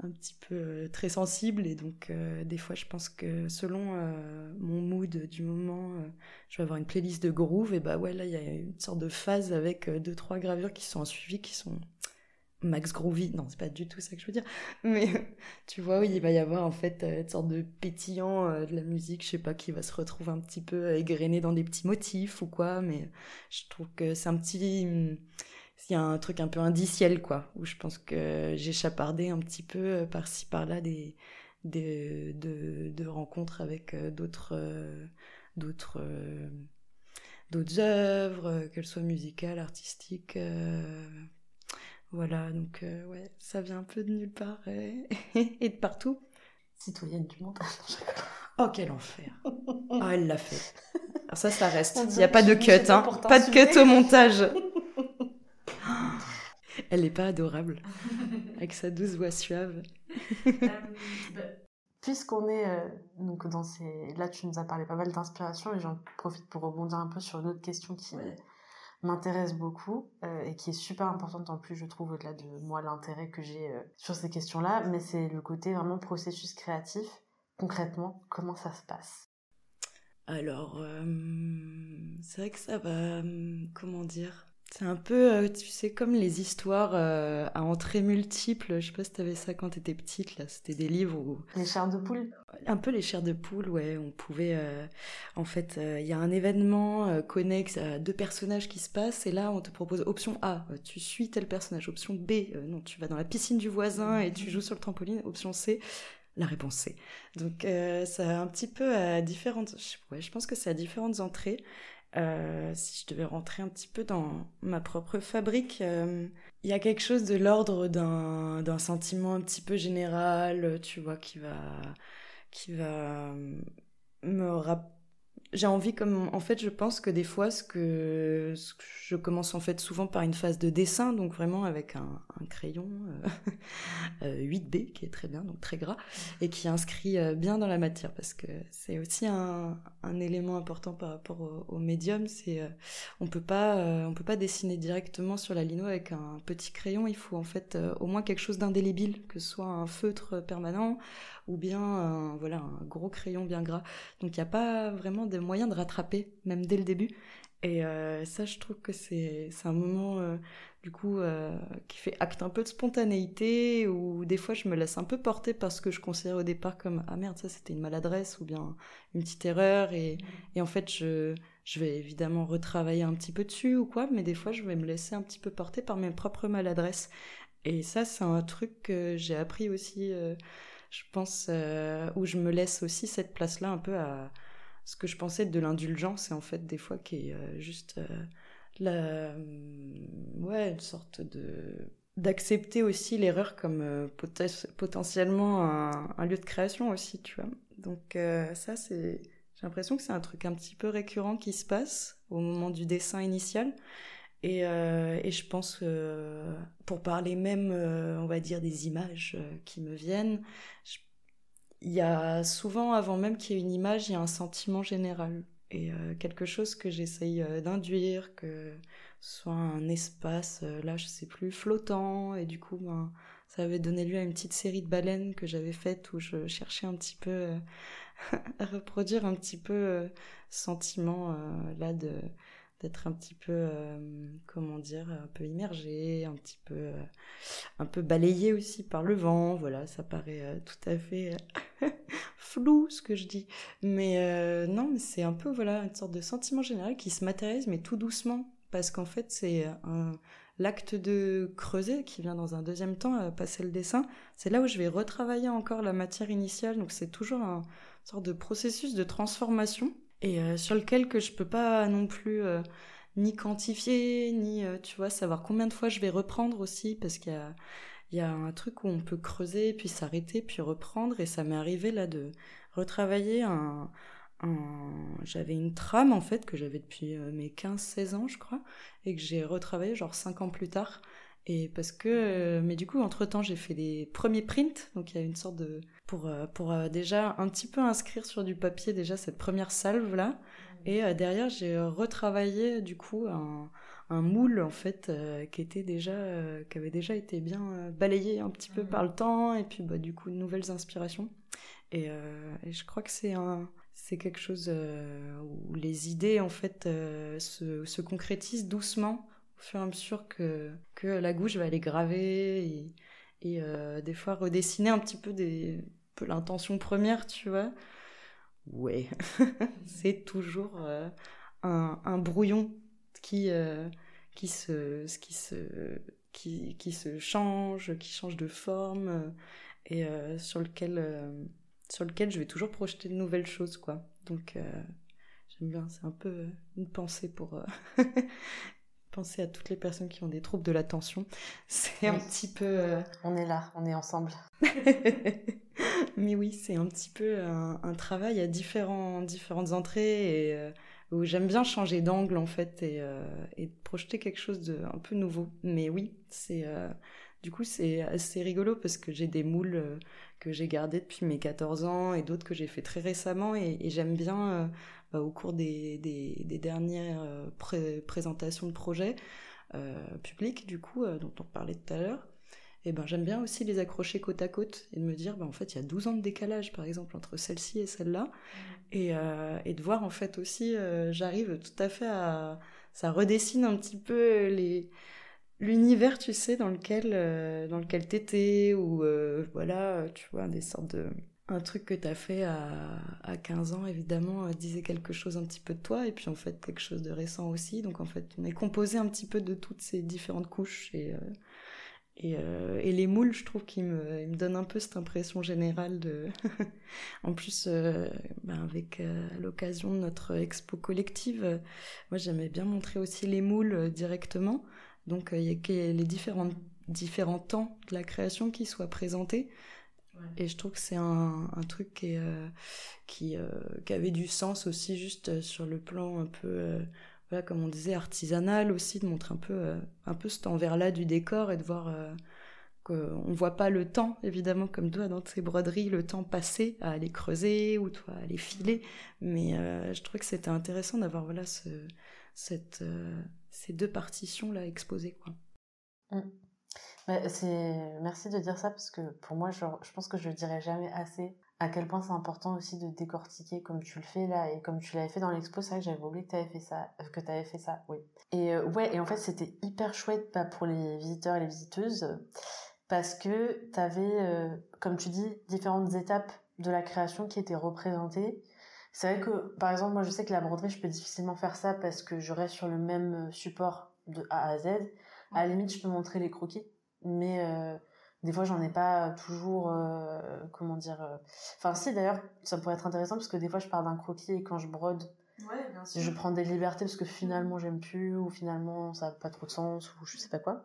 un petit peu euh, très sensible et donc euh, des fois je pense que selon euh, mon mood du moment je vais avoir une playlist de groove et bah ouais là il y a une sorte de phase avec deux trois gravures qui sont en suivi qui sont max groovy. Non c'est pas du tout ça que je veux dire. [LAUGHS] Mais tu vois oui il va y avoir en fait une sorte de pétillant de la musique je sais pas qui va se retrouver un petit peu égrené dans des petits motifs ou quoi mais je trouve que c'est un petit il y a un truc un peu indiciel, quoi, où je pense que j'ai chapardé un petit peu euh, par-ci par-là des, des de, de, rencontres avec euh, d'autres euh, d'autres d'autres œuvres, qu'elles soient musicales, artistiques. voilà, donc ouais, ça vient un peu de nulle part et, [LAUGHS] et de partout. Citoyenne du monde. oh, quel enfer. Ah, elle l'a fait. Alors ça, ça reste. Il n'y a pas de cut, hein. Pas de cut au montage. [GASPS] Elle n'est pas adorable, avec sa douce voix suave. Euh, bah, puisqu'on est donc dans ces là tu nous as parlé pas mal d'inspiration et j'en profite pour rebondir un peu sur une autre question qui m'intéresse beaucoup et qui est super importante en plus je trouve au-delà de moi l'intérêt que j'ai sur ces questions-là mais c'est le côté vraiment processus créatif. Concrètement comment ça se passe? Alors c'est vrai que ça va comment dire? C'est un peu, euh, tu sais, comme les histoires euh, à entrées multiples. Je sais pas si t'avais ça quand t'étais petite, là. C'était des livres où... Les chairs de poule Un peu les chairs de poule, ouais. On pouvait... Euh, en fait, il y a un événement connexe à deux personnages qui se passent, et là, on te propose option A, tu suis tel personnage. Option B, non, tu vas dans la piscine du voisin et tu joues sur le trampoline. Option C, la réponse C. Donc, ça a un petit peu à différentes... Ouais, je pense que c'est à différentes entrées. Euh, si je devais rentrer un petit peu dans ma propre fabrique, euh, il y a quelque chose de l'ordre d'un sentiment un petit peu général, tu vois, qui va, qui va me rappeler j'ai envie comme en fait je pense que des fois ce que, je commence en fait souvent par une phase de dessin donc vraiment avec un, crayon 8B euh, [LAUGHS] euh, qui est très bien donc très gras et qui inscrit euh, bien dans la matière parce que c'est aussi un, élément important par rapport au, médium c'est on peut pas on peut pas dessiner directement sur la lino avec un petit crayon il faut en fait au moins quelque chose d'indélébile que ce soit un feutre permanent ou bien un, voilà, un gros crayon bien gras. Donc il n'y a pas vraiment de moyen de rattraper, même dès le début. Et euh, ça, je trouve que c'est un moment, euh, du coup, euh, qui fait acte un peu de spontanéité, où des fois je me laisse un peu porter par ce que je considère au départ comme Ah merde, ça c'était une maladresse ou bien une petite erreur. Et, et en fait, je, je vais évidemment retravailler un petit peu dessus ou quoi, mais des fois je vais me laisser un petit peu porter par mes propres maladresses. Et ça, c'est un truc que j'ai appris aussi je pense, euh, où je me laisse aussi cette place-là un peu à ce que je pensais de l'indulgence, et en fait, des fois, qui est euh, juste euh, la, ouais, une sorte de d'accepter aussi l'erreur comme potentiellement un, lieu de création aussi, tu vois. Donc ça, c'est, j'ai l'impression que c'est un truc un petit peu récurrent qui se passe au moment du dessin initial. Et, euh, et, je pense, euh, pour parler même, euh, on va dire, des images qui me viennent, il y a souvent, avant même qu'il y ait une image, il y a un sentiment général. Et quelque chose que j'essaye d'induire, que ce soit un espace, là je sais plus, flottant, et du coup, ben, ça avait donné lieu à une petite série de baleines que j'avais faite où je cherchais un petit peu [LAUGHS] à reproduire un petit peu sentiment là de d'être un petit peu euh, comment dire un peu immergé un petit peu euh, un peu balayé aussi par le vent. Voilà ça paraît euh, tout à fait [LAUGHS] flou ce que je dis. Mais non c'est un peu voilà une sorte de sentiment général qui se matérialise mais tout doucement. Parce qu'en fait c'est l'acte de creuser qui vient dans un deuxième temps passer le dessin. C'est là où je vais retravailler encore la matière initiale. Donc c'est toujours un sorte de processus de transformation et euh, sur lequel que je peux pas non plus euh, ni quantifier, ni, euh, tu vois, savoir combien de fois je vais reprendre aussi, parce qu'il y a, un truc où on peut creuser, puis s'arrêter, puis reprendre, et ça m'est arrivé là de retravailler un... J'avais une trame en fait que j'avais depuis mes 15-16 ans je crois et que j'ai retravaillé genre 5 ans plus tard et parce que mais du coup entre temps j'ai fait les premiers prints donc il y a une sorte de pour, euh, pour euh, déjà un petit peu inscrire sur du papier déjà cette première salve là. Et euh, derrière, j'ai retravaillé du coup un, un moule en fait qui était déjà qui avait déjà été bien balayé un petit peu par le temps et puis bah, du coup de nouvelles inspirations. Et, et je crois que c'est un c'est quelque chose où les idées en fait se, se, concrétisent doucement au fur et à mesure que, que la gouge va les graver et, et des fois redessiner un petit peu l'intention première, tu vois. Ouais, [LAUGHS] c'est toujours euh, un, brouillon qui, euh, qui, se, qui, se, qui, qui, se change, qui change de forme euh, et sur, lequel, sur lequel je vais toujours projeter de nouvelles choses, quoi. Donc j'aime bien, c'est un peu une pensée pour [LAUGHS] penser à toutes les personnes qui ont des troubles de l'attention. [LAUGHS] C'est un petit peu... On est là, on est ensemble. [LAUGHS] Mais oui, c'est un petit peu un, travail à différents, différentes entrées et euh, où j'aime bien changer d'angle en fait et, euh, et, projeter quelque chose de un peu nouveau. Mais oui, c'est euh, Du coup, c'est assez rigolo parce que j'ai des moules euh, que j'ai gardés depuis mes 14 ans et d'autres que j'ai fait très récemment. Et, j'aime bien, euh, au cours des, des, dernières présentations de projets publics, du coup, dont on parlait tout à l'heure, et ben j'aime bien aussi les accrocher côte à côte et de me dire ben, en fait il y a 12 ans de décalage par exemple entre celle-ci et celle-là et, et, de voir en fait aussi j'arrive tout à fait à ça redessine un petit peu les l'univers, tu sais, dans lequel, euh, dans lequel t'étais, ou euh, voilà, tu vois, des sortes de. Un truc que t'as fait à, à 15 ans, évidemment, euh, disait quelque chose un petit peu de toi, et puis en fait, quelque chose de récent aussi. Donc en fait, on est composé un petit peu de toutes ces différentes couches, et. Et, et, les moules, je trouve qu'ils me, donnent un peu cette impression générale de. [LAUGHS] en plus, ben avec l'occasion de notre expo collective, moi j'aimais bien montrer aussi les moules directement. Donc euh, il y a les différents temps de la création qui soient présentés. Et je trouve que c'est un, truc qui, euh, qui, euh, qui, avait du sens aussi juste sur le plan un peu, voilà, comme on disait, artisanal aussi, de montrer un peu, un peu cet envers-là du décor et de voir qu'on ne voit pas le temps, évidemment, comme toi dans ces broderies, le temps passé à aller creuser ou toi à aller filer. Mais je trouve que c'était intéressant d'avoir voilà, ce, cette, ces deux partitions là exposées quoi. Mm. Merci de dire ça parce que pour moi je, je pense que je dirais jamais assez à quel point c'est important aussi de décortiquer comme tu le fais là et comme tu l'avais fait dans l'expo c'est vrai que j'avais oublié que tu avais fait ça euh, que avais fait ça oui. Et euh, ouais et en fait c'était hyper chouette bah, pour les visiteurs et les visiteuses parce que tu avais euh, comme tu dis différentes étapes de la création qui étaient représentées. C'est vrai que, par exemple, moi je sais que la broderie, je peux difficilement faire ça parce que je reste sur le même support de A à Z. À la limite, je peux montrer les croquis, mais euh, des fois, j'en ai pas toujours, euh, comment dire. Enfin, si d'ailleurs, ça pourrait être intéressant parce que des fois, je pars d'un croquis et quand je brode, je prends des libertés parce que finalement, j'aime plus ou finalement, ça n'a pas trop de sens ou je sais pas quoi.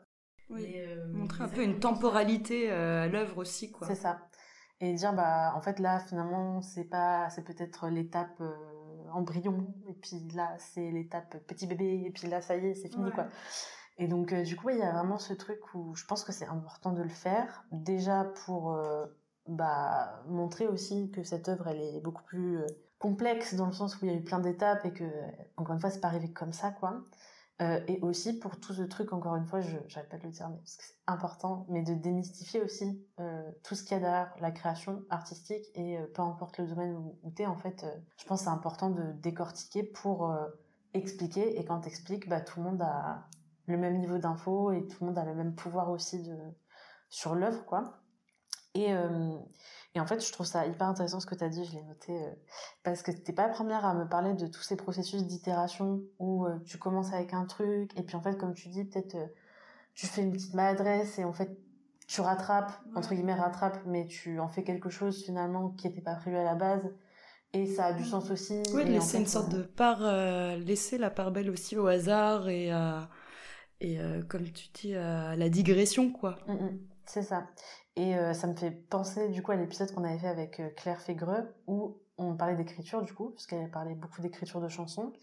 Oui. montrer un peu une temporalité à l'œuvre aussi, quoi. C'est ça et dire bah en fait là finalement c'est pas c'est peut-être l'étape euh, embryon et puis là c'est l'étape petit bébé et puis là ça y est c'est fini quoi et donc euh, du coup il y a vraiment ce truc où je pense que c'est important de le faire déjà pour euh, bah montrer aussi que cette œuvre elle est beaucoup plus complexe dans le sens où il y a eu plein d'étapes et que encore une fois c'est pas arrivé comme ça quoi euh, et aussi pour tout ce truc, encore une fois, je n'arrête pas de le dire, mais parce que c'est important, mais de démystifier aussi euh, tout ce qu'il y a derrière la création artistique et euh, peu importe le domaine où, tu es, en fait, je pense que c'est important de décortiquer pour expliquer. Et quand tu expliques, bah, tout le monde a le même niveau d'info et tout le monde a le même pouvoir aussi de, sur l'œuvre, quoi. Et, et en fait, je trouve ça hyper intéressant ce que tu as dit, je l'ai noté, euh, parce que t'es pas la première à me parler de tous ces processus d'itération où euh, tu commences avec un truc, et puis en fait, comme tu dis, peut-être euh, tu fais une petite maladresse, et en fait, tu rattrapes, entre guillemets rattrapes, mais tu en fais quelque chose finalement qui n'était pas prévu à la base, et ça a du sens aussi. Oui, laisser une sorte de part, laisser la part belle aussi au hasard, et, et comme tu dis, à la digression, quoi. Mm, mm. c'est ça. Et euh, ça me fait penser du coup à l'épisode qu'on avait fait avec euh, Claire Fégreux où on parlait d'écriture du coup, parce qu'elle parlait beaucoup d'écriture de chansons.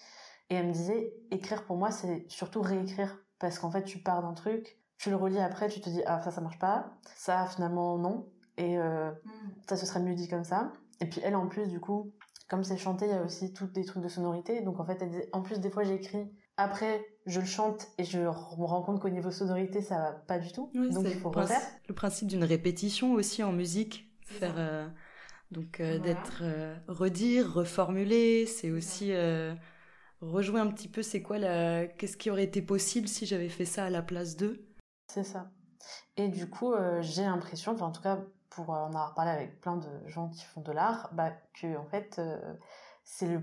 Et elle me disait, écrire pour moi, c'est surtout réécrire. Parce qu'en fait, tu pars d'un truc, tu le relis après, tu te dis, ah ça, ça marche pas. Ça, finalement, non. Et euh, mm. ça, ce serait mieux dit comme ça. Et puis elle, en plus, du coup, comme c'est chanté, il y a aussi tous des trucs de sonorité. Donc en fait, elle disait, en plus, des fois, j'écris après, je le chante et je me rends compte qu'au niveau sonorité, ça va pas du tout. donc il faut le refaire. Le principe d'une répétition aussi en musique, faire euh, donc euh, d'être euh, redire, reformuler, c'est aussi rejouer un petit peu. C'est quoi la, qu'est-ce qui aurait été possible si j'avais fait ça à la place d'eux? C'est ça. Et du coup, j'ai l'impression, enfin en tout cas pour en avoir parlé avec plein de gens qui font de l'art, bah, que en fait c'est le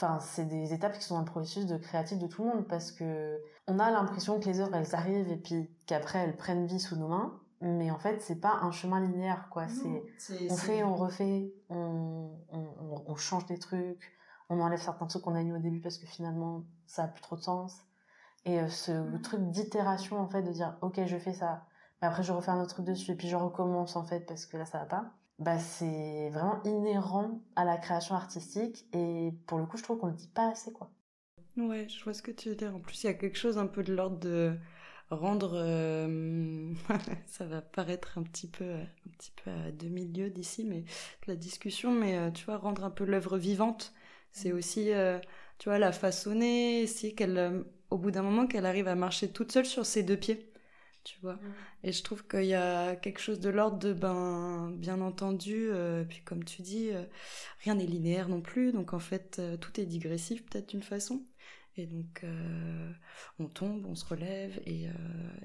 Enfin, c'est des étapes qui sont dans le processus de créatif de tout le monde parce que on a l'impression que les œuvres elles arrivent et puis qu'après elles prennent vie sous nos mains, mais en fait c'est pas un chemin linéaire quoi. C'est on fait, on refait, on, on, on, change des trucs, on enlève certains trucs qu'on a mis au début parce que finalement ça a plus trop de sens. Et euh, ce mm. truc d'itération en fait de dire ok je fais ça, mais après je refais un autre truc dessus et puis je recommence en fait parce que là ça va pas bah, c'est vraiment inhérent à la création artistique et pour le coup je trouve qu'on le dit pas assez quoi. Ouais, je vois ce que tu veux dire. En plus il y a quelque chose un peu de l'ordre de rendre, [LAUGHS] ça va paraître un petit peu, un petit peu à deux milieux d'ici, mais la discussion, mais tu vois, rendre un peu l'œuvre vivante, c'est mmh. aussi, tu vois, la façonner, essayer qu'elle, au bout d'un moment, qu'elle arrive à marcher toute seule sur ses deux pieds tu vois. Mm. Et je trouve qu'il y a quelque chose de l'ordre de, ben, bien entendu, euh, puis comme tu dis, euh, rien n'est linéaire non plus, donc en fait, euh, tout est digressif peut-être d'une façon. Et donc, on tombe, on se relève, et,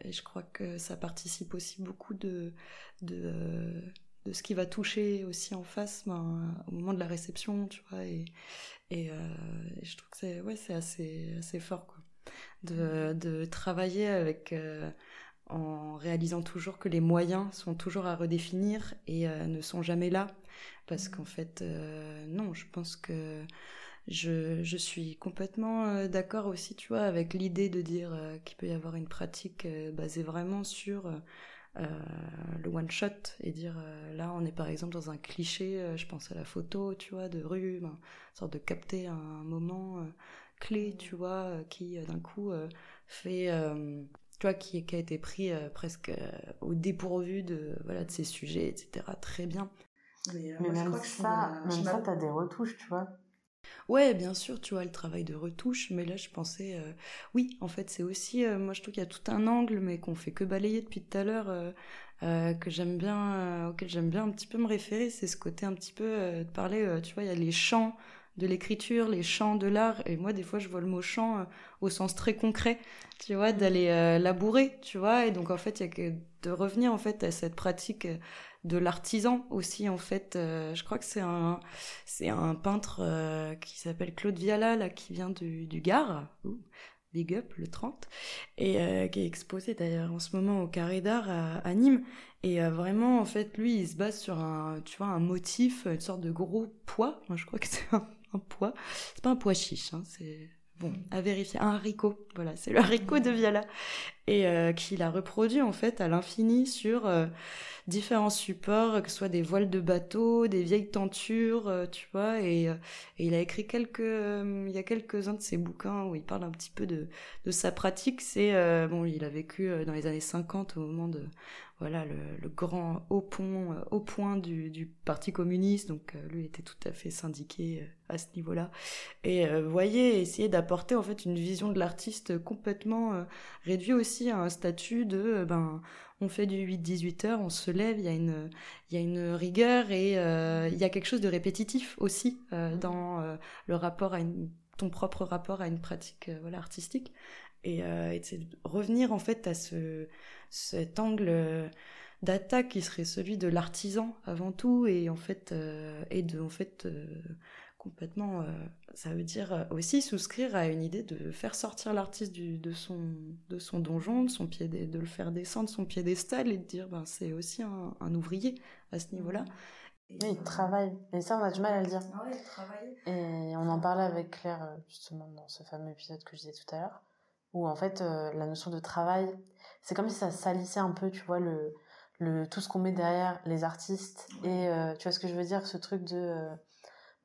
et, je crois que ça participe aussi beaucoup de, de, de ce qui va toucher aussi en face ben, au moment de la réception, tu vois. Et, et, je trouve que c'est ouais, assez, assez fort, quoi. De, de travailler avec en réalisant toujours que les moyens sont toujours à redéfinir et euh, ne sont jamais là. Parce qu'en fait, euh, non, je pense que je, je suis complètement euh, d'accord aussi, tu vois, avec l'idée de dire qu'il peut y avoir une pratique basée vraiment sur le one shot et dire là, on est par exemple dans un cliché, je pense à la photo, tu vois, de rue, ben, sorte de capter un moment clé, tu vois, qui d'un coup fait qui, a été pris euh, presque euh, au dépourvu de, voilà, de ces sujets, etc. Très bien. Mais, euh, même ça, même ça, t'as des retouches, tu vois. Ouais, bien sûr, tu vois, le travail de retouche, mais là, je pensais, oui, en fait, c'est aussi, moi, je trouve qu'il y a tout un angle, mais qu'on fait que balayer depuis tout à l'heure, que j'aime bien, auquel j'aime bien un petit peu me référer, c'est ce côté un petit peu de parler, tu vois, il y a les chants de l'écriture, les chants de l'art. Et moi, des fois, je vois le mot chant euh, au sens très concret, tu vois, d'aller euh, labourer, tu vois. Et donc, en fait, il y a que de revenir, en fait, à cette pratique euh, de l'artisan aussi, en fait. je crois que c'est un, c'est un peintre qui s'appelle Claude Viala, là, qui vient du, du Gard. Big Up, le 30, et qui est exposé d'ailleurs en ce moment au Carré d'Art à, Nîmes. Et vraiment, en fait, lui, il se base sur un, tu vois, un motif, une sorte de gros poids. Moi, je crois que c'est un un. C'est pas un pois chiche, hein, c'est bon à vérifier. Un haricot, voilà, c'est le haricot de Viala et euh, qu'il a reproduit en fait à l'infini sur euh, différents supports, que ce soit des voiles de bateau, des vieilles tentures, euh, tu vois. Et, et, il a écrit quelques, il y a quelques uns de ses bouquins où il parle un petit peu de, de sa pratique. C'est bon, il a vécu dans les années 50 au moment de voilà le, grand haut pont, haut point du, du Parti communiste. Donc lui était tout à fait syndiqué à ce niveau-là. Et voyez, essayer d'apporter en fait une vision de l'artiste complètement réduit aussi à un statut de euh, ben on fait du 8-18 heures, on se lève, il y a une, il y a une rigueur et euh, il y a quelque chose de répétitif aussi euh, mm-hmm. dans le rapport à ton propre rapport à une pratique voilà, artistique. Et, et de revenir en fait à ce, cet angle d'attaque qui serait celui de l'artisan avant tout et en fait, et de en fait, complètement. Euh, ça veut dire euh, aussi souscrire à une idée de faire sortir l'artiste de son, de son donjon, de, son pied de le faire descendre son piédestal et de dire ben, c'est aussi un, ouvrier à ce niveau-là. Mmh. Oui, il travaille. Et ça, on a du mal à le dire. Ah et on en parlait avec Claire, euh, justement, dans ce fameux épisode que je disais tout à l'heure, où en fait, la notion de travail, c'est comme si ça salissait un peu, tu vois, le, le, tout ce qu'on met derrière les artistes. Et tu vois ce que je veux dire, ce truc de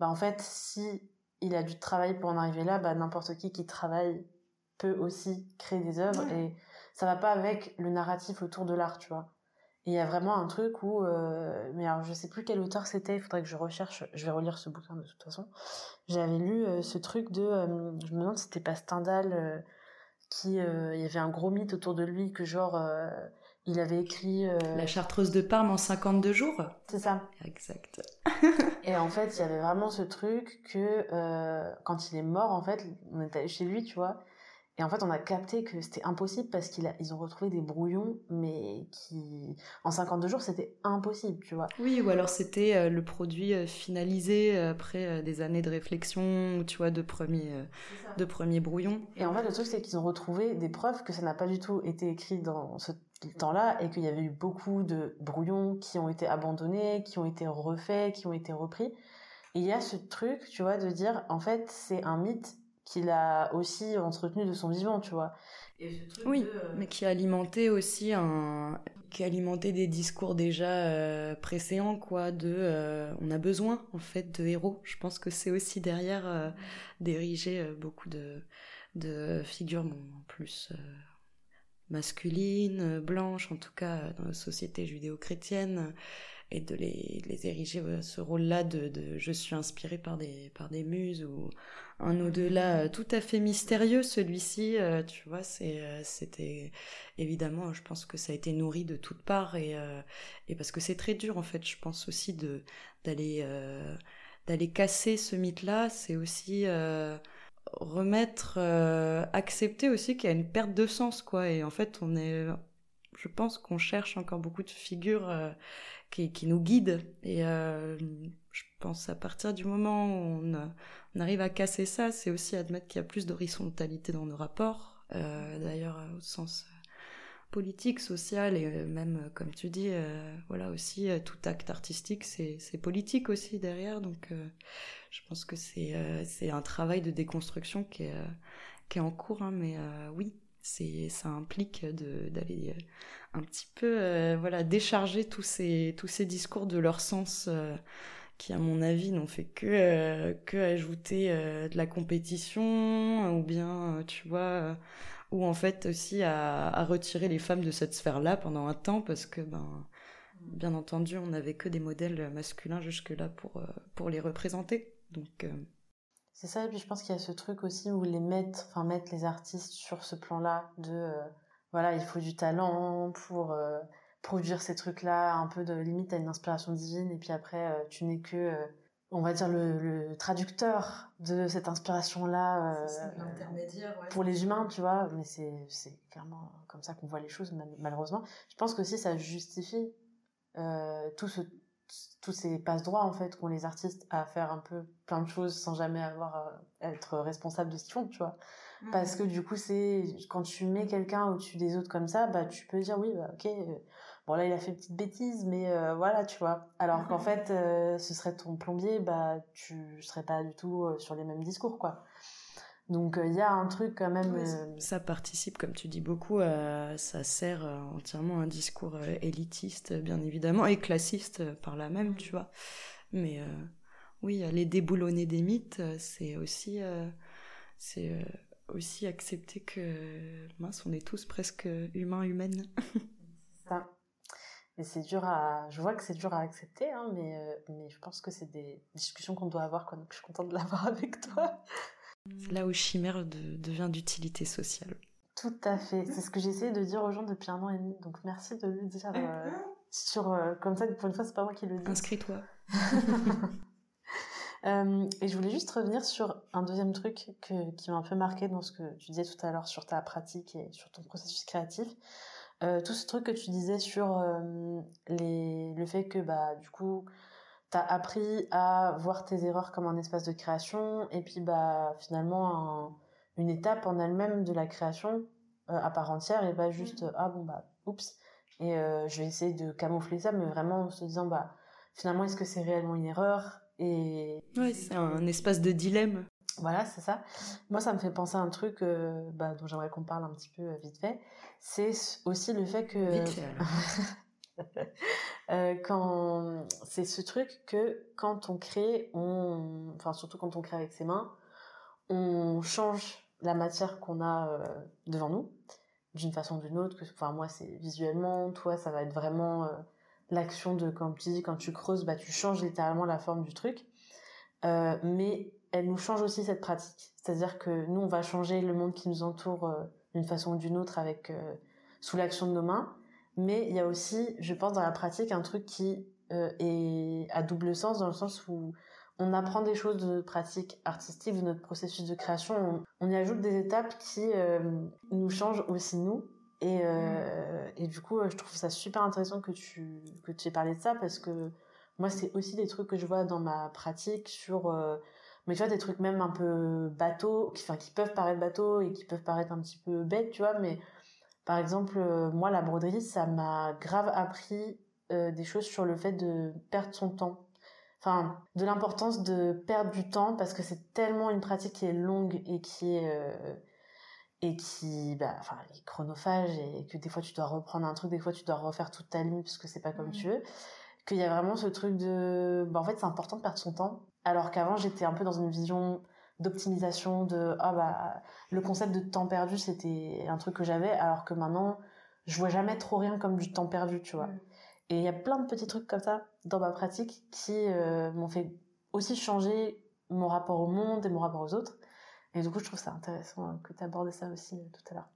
bah en fait, si il a dû travailler pour en arriver là, bah n'importe qui qui travaille peut aussi créer des œuvres et ça va pas avec le narratif autour de l'art, tu vois. il y a vraiment un truc où, euh, mais alors je sais plus quel auteur c'était, il faudrait que je recherche, je vais relire ce bouquin de toute façon. J'avais lu euh, ce truc de, euh, je me demande si c'était pas Stendhal qui, il y avait un gros mythe autour de lui que genre il avait écrit... Euh, La Chartreuse de Parme en 52 jours C'est ça. Exact. [LAUGHS] et en fait, il y avait vraiment ce truc que euh, quand il est mort, en fait, on était allé chez lui, tu vois, et en fait, on a capté que c'était impossible parce qu'ils ont retrouvé des brouillons, mais qui, en 52 jours, c'était impossible, tu vois. Oui, ou alors c'était euh, le produit finalisé après des années de réflexion, tu vois, de premiers, de premiers brouillons. Et en fait, le truc, c'est qu'ils ont retrouvé des preuves que ça n'a pas du tout été écrit dans ce temps-là et qu'il y avait eu beaucoup de brouillons qui ont été abandonnés, qui ont été refaits, qui ont été repris. Et il y a ce truc, tu vois, de dire, en fait, c'est un mythe qu'il a aussi entretenu de son vivant, tu vois. oui, euh, mais qui a alimenté aussi un, qui a alimenté des discours déjà euh, précédents, quoi, de, euh, on a besoin en fait de héros. Je pense que c'est aussi derrière d'ériger beaucoup de, de figures, en plus masculines, blanches, en tout cas dans la société judéo-chrétienne, et de les, ériger à ce rôle-là de, je suis inspirée par des, par des muses ou un au-delà tout à fait mystérieux celui-ci tu vois c'était évidemment je pense que ça a été nourri de toutes parts et parce que c'est très dur en fait je pense aussi d'aller casser ce mythe-là, c'est aussi euh, remettre, euh, accepter aussi qu'il y a une perte de sens, quoi. Et en fait, on est, je pense qu'on cherche encore beaucoup de figures euh, qui, nous guident. Et je pense à partir du moment où on, arrive à casser ça, c'est aussi admettre qu'il y a plus d'horizontalité dans nos rapports. D'ailleurs, au sens politique, sociale et euh, même, euh, comme tu dis, euh, voilà aussi tout acte artistique, c'est politique aussi derrière. Donc, je pense que c'est c'est un travail de déconstruction qui est qui est en cours, hein, mais oui, ça implique d'aller un petit peu voilà décharger tous ces tous ces discours de leur sens qui à mon avis n'ont fait que que ajouter de la compétition ou bien tu vois ou en fait aussi à, retirer les femmes de cette sphère-là pendant un temps parce que ben bien entendu on n'avait que des modèles masculins jusque-là pour, euh, pour les représenter. Donc euh, c'est ça et puis je pense qu'il y a ce truc aussi où les mettre enfin mettre les artistes sur ce plan-là de euh, voilà il faut du talent pour produire ces trucs-là un peu de limite à une inspiration divine et puis après tu n'es que on va dire le, traducteur de cette inspiration là euh, pour les humains tu vois mais c'est c'est clairement comme ça qu'on voit les choses malheureusement. Je pense que si ça justifie euh, tout ce tous ces passe droits en fait qu'ont les artistes à faire un peu plein de choses sans jamais avoir à être responsable de ce qu'ils font tu vois. Parce que du coup c'est quand tu mets quelqu'un au-dessus des autres comme ça bah tu peux dire oui bah ok euh, bon là il a fait une petite bêtise mais euh, voilà tu vois. Alors qu'en fait euh, ce serait ton plombier bah tu serais pas du tout sur les mêmes discours quoi donc il y a un truc quand même ça participe comme tu dis beaucoup ça sert entièrement un discours élitiste bien évidemment et classiste par là même tu vois mais oui aller déboulonner des mythes c'est aussi c'est aussi accepter que mince, on est tous presque humains, humaines. [LAUGHS] ça. Et c'est dur à. Je vois que c'est dur à accepter, hein, mais, euh, mais je pense que c'est des discussions qu'on doit avoir, quoi. Donc je suis contente de l'avoir [LAUGHS] avec toi. C'est là où chimère devient d'utilité sociale. Tout à fait. C'est ce que j'essaie de dire aux gens depuis un an et demi. Donc merci de le dire euh, sur. Euh, comme ça, pour une fois, c'est pas moi qui le dis. Inscris-toi. [LAUGHS] Euh, et je voulais juste revenir sur un deuxième truc que, qui m'a un peu marqué dans ce que tu disais tout à l'heure sur ta pratique et sur ton processus créatif. Tout ce truc que tu disais sur les, le fait que bah du coup t'as appris à voir tes erreurs comme un espace de création et puis bah finalement une étape en elle-même de la création euh, à part entière et pas juste mmh. ah bon bah oups et euh, je vais essayer de camoufler ça mais vraiment en se disant bah finalement est-ce que c'est réellement une erreur et ouais, c'est un espace de dilemme. Voilà, c'est ça. Moi, ça me fait penser à un truc euh, bah, dont j'aimerais qu'on parle un petit peu euh, vite fait. C'est aussi le fait que vite fait, [LAUGHS] euh, quand c'est ce truc que quand on crée, enfin surtout quand on crée avec ses mains, on change la matière qu'on a euh, devant nous d'une façon ou d'une autre. Que, moi, c'est visuellement. Toi, ça va être vraiment euh, l'action de quand tu dis quand tu creuses bah tu changes littéralement la forme du truc mais elle nous change aussi cette pratique c'est-à-dire que nous on va changer le monde qui nous entoure d'une façon ou d'une autre avec sous l'action de nos mains mais il y a aussi je pense dans la pratique un truc qui euh, est à double sens dans le sens où on apprend des choses de notre pratique artistique de notre processus de création. On, on y ajoute des étapes qui nous changent aussi nous. Et, euh, et du coup, je trouve ça super intéressant que tu, que tu aies parlé de ça parce que moi, c'est aussi des trucs que je vois dans ma pratique sur, euh, mais tu vois, des trucs même un peu bateaux, qui, enfin, qui peuvent paraître bateaux et qui peuvent paraître un petit peu bêtes, tu vois, mais par exemple, euh, moi, la broderie, ça m'a grave appris euh, des choses sur le fait de perdre son temps. Enfin, de l'importance de perdre du temps parce que c'est tellement une pratique qui est longue et qui est euh, et qui bah enfin est chronophage et que des fois tu dois reprendre un truc des fois tu dois refaire toute ta ligne parce que c'est pas comme mmh. tu veux qu'il y a vraiment ce truc de bah en fait c'est important de perdre son temps alors qu'avant j'étais un peu dans une vision d'optimisation, de ah bah le concept de temps perdu c'était un truc que j'avais alors que maintenant je vois jamais trop rien comme du temps perdu, tu vois. Mm. Et il y a plein de petits trucs comme ça dans ma pratique qui euh, m'ont fait aussi changer mon rapport au monde et mon rapport aux autres. Et du coup, je trouve ça intéressant euh, que tu abordes ça aussi euh, tout à l'heure.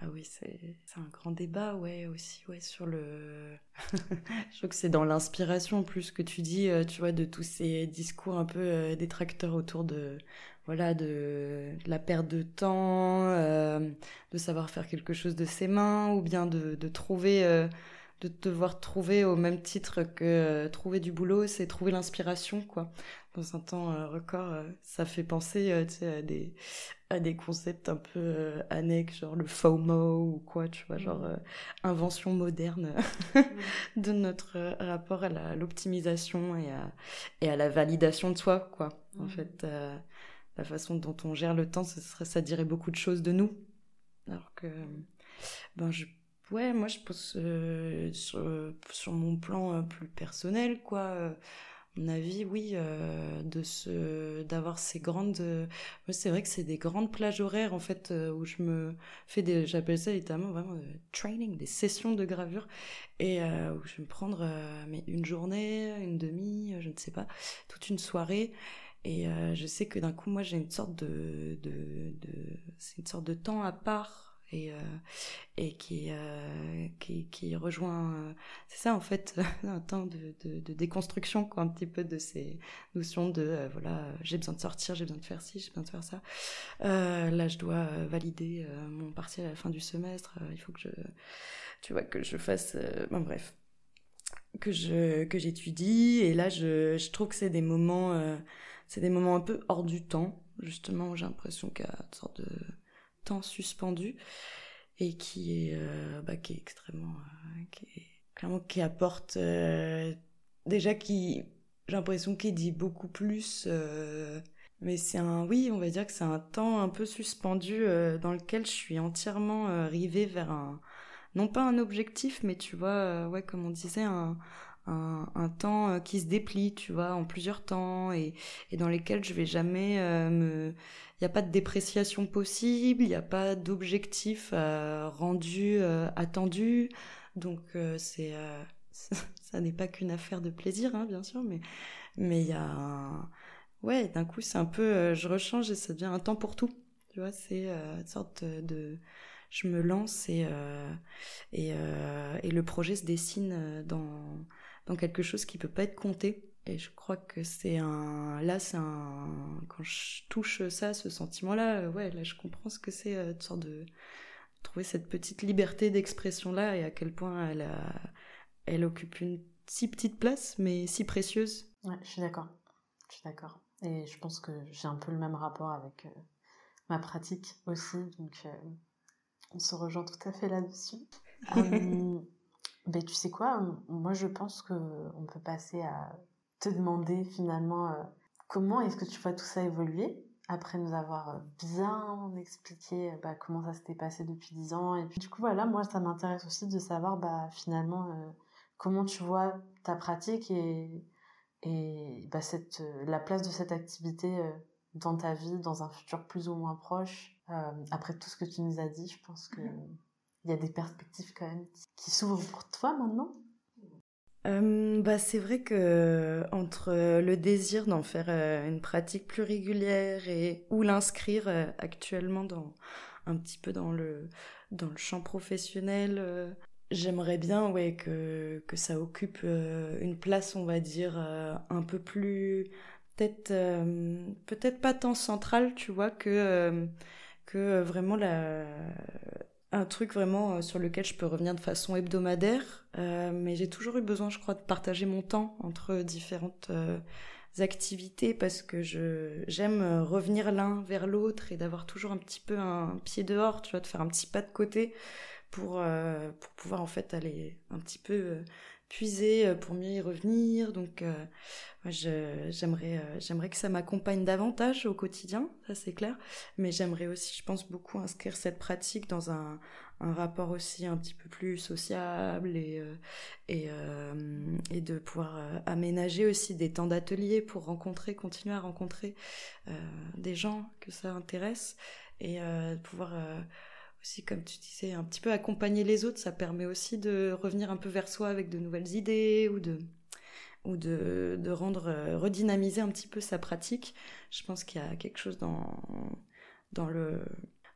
Ah oui, c'est un grand débat, ouais, aussi, ouais, sur le... [LAUGHS] je trouve que c'est dans l'inspiration plus que tu dis, tu vois, de tous ces discours un peu détracteurs autour de, voilà, de, la perte de temps, de savoir faire quelque chose de ses mains, ou bien de, de trouver de devoir trouver au même titre que euh, trouver du boulot, c'est trouver l'inspiration, quoi. Dans un temps euh, record, euh, ça fait penser à, des, à des concepts un peu annexes, genre le FOMO ou quoi, tu vois, genre mm. invention moderne mm. [LAUGHS] de notre rapport à l'optimisation et à, et à la validation de soi, quoi. En mm. fait, la façon dont on gère le temps, ça, serait, ça dirait beaucoup de choses de nous. Alors que, ben, je Ouais, moi je pense euh, sur, mon plan euh, plus personnel, quoi. Euh, mon avis, oui, de ce d'avoir ces grandes. c'est vrai que c'est des grandes plages horaires en fait où je me fais des, j'appelle ça littéralement vraiment training, des sessions de gravure et où je vais me prendre mais une journée, une demi, je ne sais pas, toute une soirée. Et je sais que d'un coup, moi, j'ai une sorte de, de, de c'est une sorte de temps à part et, euh, euh, qui, qui rejoint euh, c'est ça en fait [LAUGHS] un temps de, de, déconstruction quoi un petit peu de ces notions de voilà j'ai besoin de sortir j'ai besoin de faire ci j'ai besoin de faire ça. Là je dois valider mon partiel à la fin du semestre il faut que je tu vois que je fasse bon, bref que je que j'étudie. Et là je, je trouve que c'est des moments c'est des moments un peu hors du temps justement j'ai l'impression qu'il y a une sorte de temps suspendu et qui est, euh, bah, qui est extrêmement, euh, qui clairement qui apporte euh, déjà qui, j'ai l'impression qu'il dit beaucoup plus. mais c'est un, oui, on va dire que c'est un temps un peu suspendu dans lequel je suis entièrement rivée vers un, non pas un objectif, mais tu vois, ouais, comme on disait, un, un, temps qui se déplie, tu vois, en plusieurs temps et dans lesquels je vais jamais me il n'y a pas de dépréciation possible, il n'y a pas d'objectif euh, rendu euh, attendu. Donc euh, c'est [LAUGHS] ça n'est pas qu'une affaire de plaisir, hein, bien sûr, mais mais il y a un... ouais d'un coup c'est un peu je rechange et ça devient un temps pour tout. Tu vois, c'est une sorte de je me lance et et, et le projet se dessine dans dans quelque chose qui peut pas être compté et je crois que c'est un. Là, c'est un. Quand je touche ça, ce sentiment-là, euh, ouais, là, je comprends ce que c'est, euh, de sorte de. Trouver cette petite liberté d'expression-là et à quel point elle, a... elle occupe une si petite place, mais si précieuse. Ouais, je suis d'accord. Je suis d'accord. Et je pense que j'ai un peu le même rapport avec euh, ma pratique aussi, donc on se rejoint tout à fait là-dessus. [LAUGHS] ben, tu sais quoi, moi je pense qu'on peut passer à te demander finalement euh, comment est-ce que tu vois tout ça évoluer après nous avoir euh, bien expliqué euh, bah, comment ça s'était passé depuis 10 ans. Et puis du coup, voilà, moi, ça m'intéresse aussi de savoir bah, finalement comment tu vois ta pratique et, et bah, cette, la place de cette activité dans ta vie, dans un futur plus ou moins proche. après tout ce que tu nous as dit, je pense qu'il y a des perspectives quand même qui s'ouvrent pour toi maintenant. Euh, bah, c'est vrai que entre le désir d'en faire euh, une pratique plus régulière et ou l'inscrire euh, actuellement dans un petit peu dans le dans le champ professionnel, j'aimerais bien ouais que que ça occupe une place on va dire un peu plus peut-être peut-être pas tant centrale, tu vois que que vraiment la un truc vraiment euh, sur lequel je peux revenir de façon hebdomadaire, euh, mais j'ai toujours eu besoin, je crois, de partager mon temps entre différentes euh, activités parce que je j'aime revenir l'un vers l'autre et d'avoir toujours un petit peu un pied dehors, tu vois, de faire un petit pas de côté pour pour pouvoir en fait aller un petit peu puiser pour mieux y revenir. Donc, j'aimerais, j'aimerais que ça m'accompagne davantage au quotidien, ça c'est clair. Mais j'aimerais aussi, je pense, beaucoup inscrire cette pratique dans un, un rapport aussi un petit peu plus sociable et, euh, et, euh, et de pouvoir euh, aménager aussi des temps d'atelier pour rencontrer, continuer à rencontrer des gens que ça intéresse et pouvoir aussi, comme tu disais, un petit peu accompagner les autres. Ça permet aussi de revenir un peu vers soi avec de nouvelles idées ou de ou de, de rendre redynamiser un petit peu sa pratique. Je pense qu'il y a quelque chose dans dans le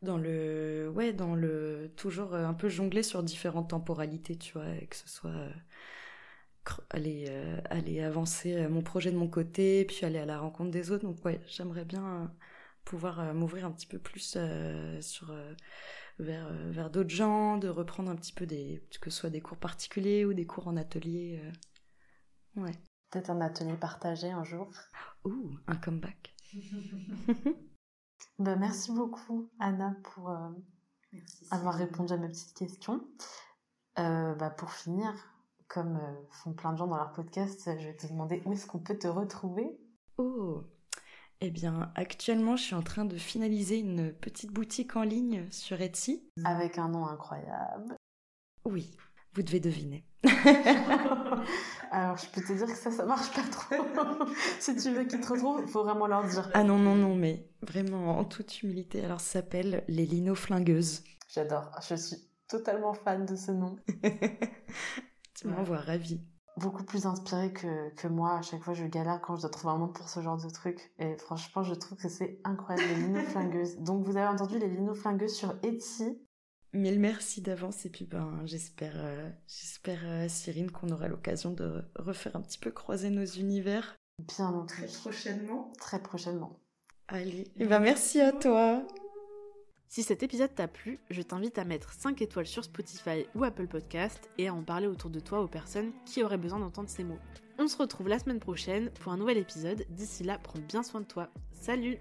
dans le ouais dans le toujours euh, un peu jongler sur différentes temporalités tu vois que ce soit euh, aller euh, aller avancer mon projet de mon côté puis aller à la rencontre des autres donc ouais j'aimerais bien pouvoir m'ouvrir un petit peu plus sur vers vers d'autres gens de reprendre un petit peu des que ce soit des cours particuliers ou des cours en atelier ouais. Peut-être un atelier partagé un jour. Ouh un comeback. [LAUGHS] Bah, merci beaucoup, Anna, pour euh, avoir répondu à mes petites questions. Euh, bah, pour finir, comme euh, font plein de gens dans leur podcast, je vais te demander où est-ce qu'on peut te retrouver? Oh Eh bien, actuellement, je suis en train de finaliser une petite boutique en ligne sur Etsy. Avec un nom incroyable. Oui, vous devez deviner. [LAUGHS] Alors, je peux te dire que ça, ça marche pas trop. [LAUGHS] si tu veux qu'ils te retrouvent, il faut vraiment leur dire. Ah non, non, non, mais vraiment, en toute humilité. Alors, ça s'appelle les Lino-Flingueuses. J'adore. Je suis totalement fan de ce nom. [LAUGHS] tu m'envoies ravie. Beaucoup plus inspirée que, que moi. À chaque fois, je galère quand je dois trouver un nom pour ce genre de truc. Et franchement, je trouve que c'est incroyable, les Lino-Flingueuses. [LAUGHS] Donc, vous avez entendu les Lino-Flingueuses sur Etsy. Mille merci d'avance et puis ben j'espère euh, j'espère euh, Cyrine qu'on aura l'occasion de refaire un petit peu croiser nos univers bien entendu très prochainement très prochainement allez et ben merci à toi si cet épisode t'a plu, je t'invite à mettre 5 étoiles sur Spotify ou Apple Podcast et à en parler autour de toi aux personnes qui auraient besoin d'entendre ces mots. On se retrouve la semaine prochaine pour un nouvel épisode. D'ici là, prends bien soin de toi. Salut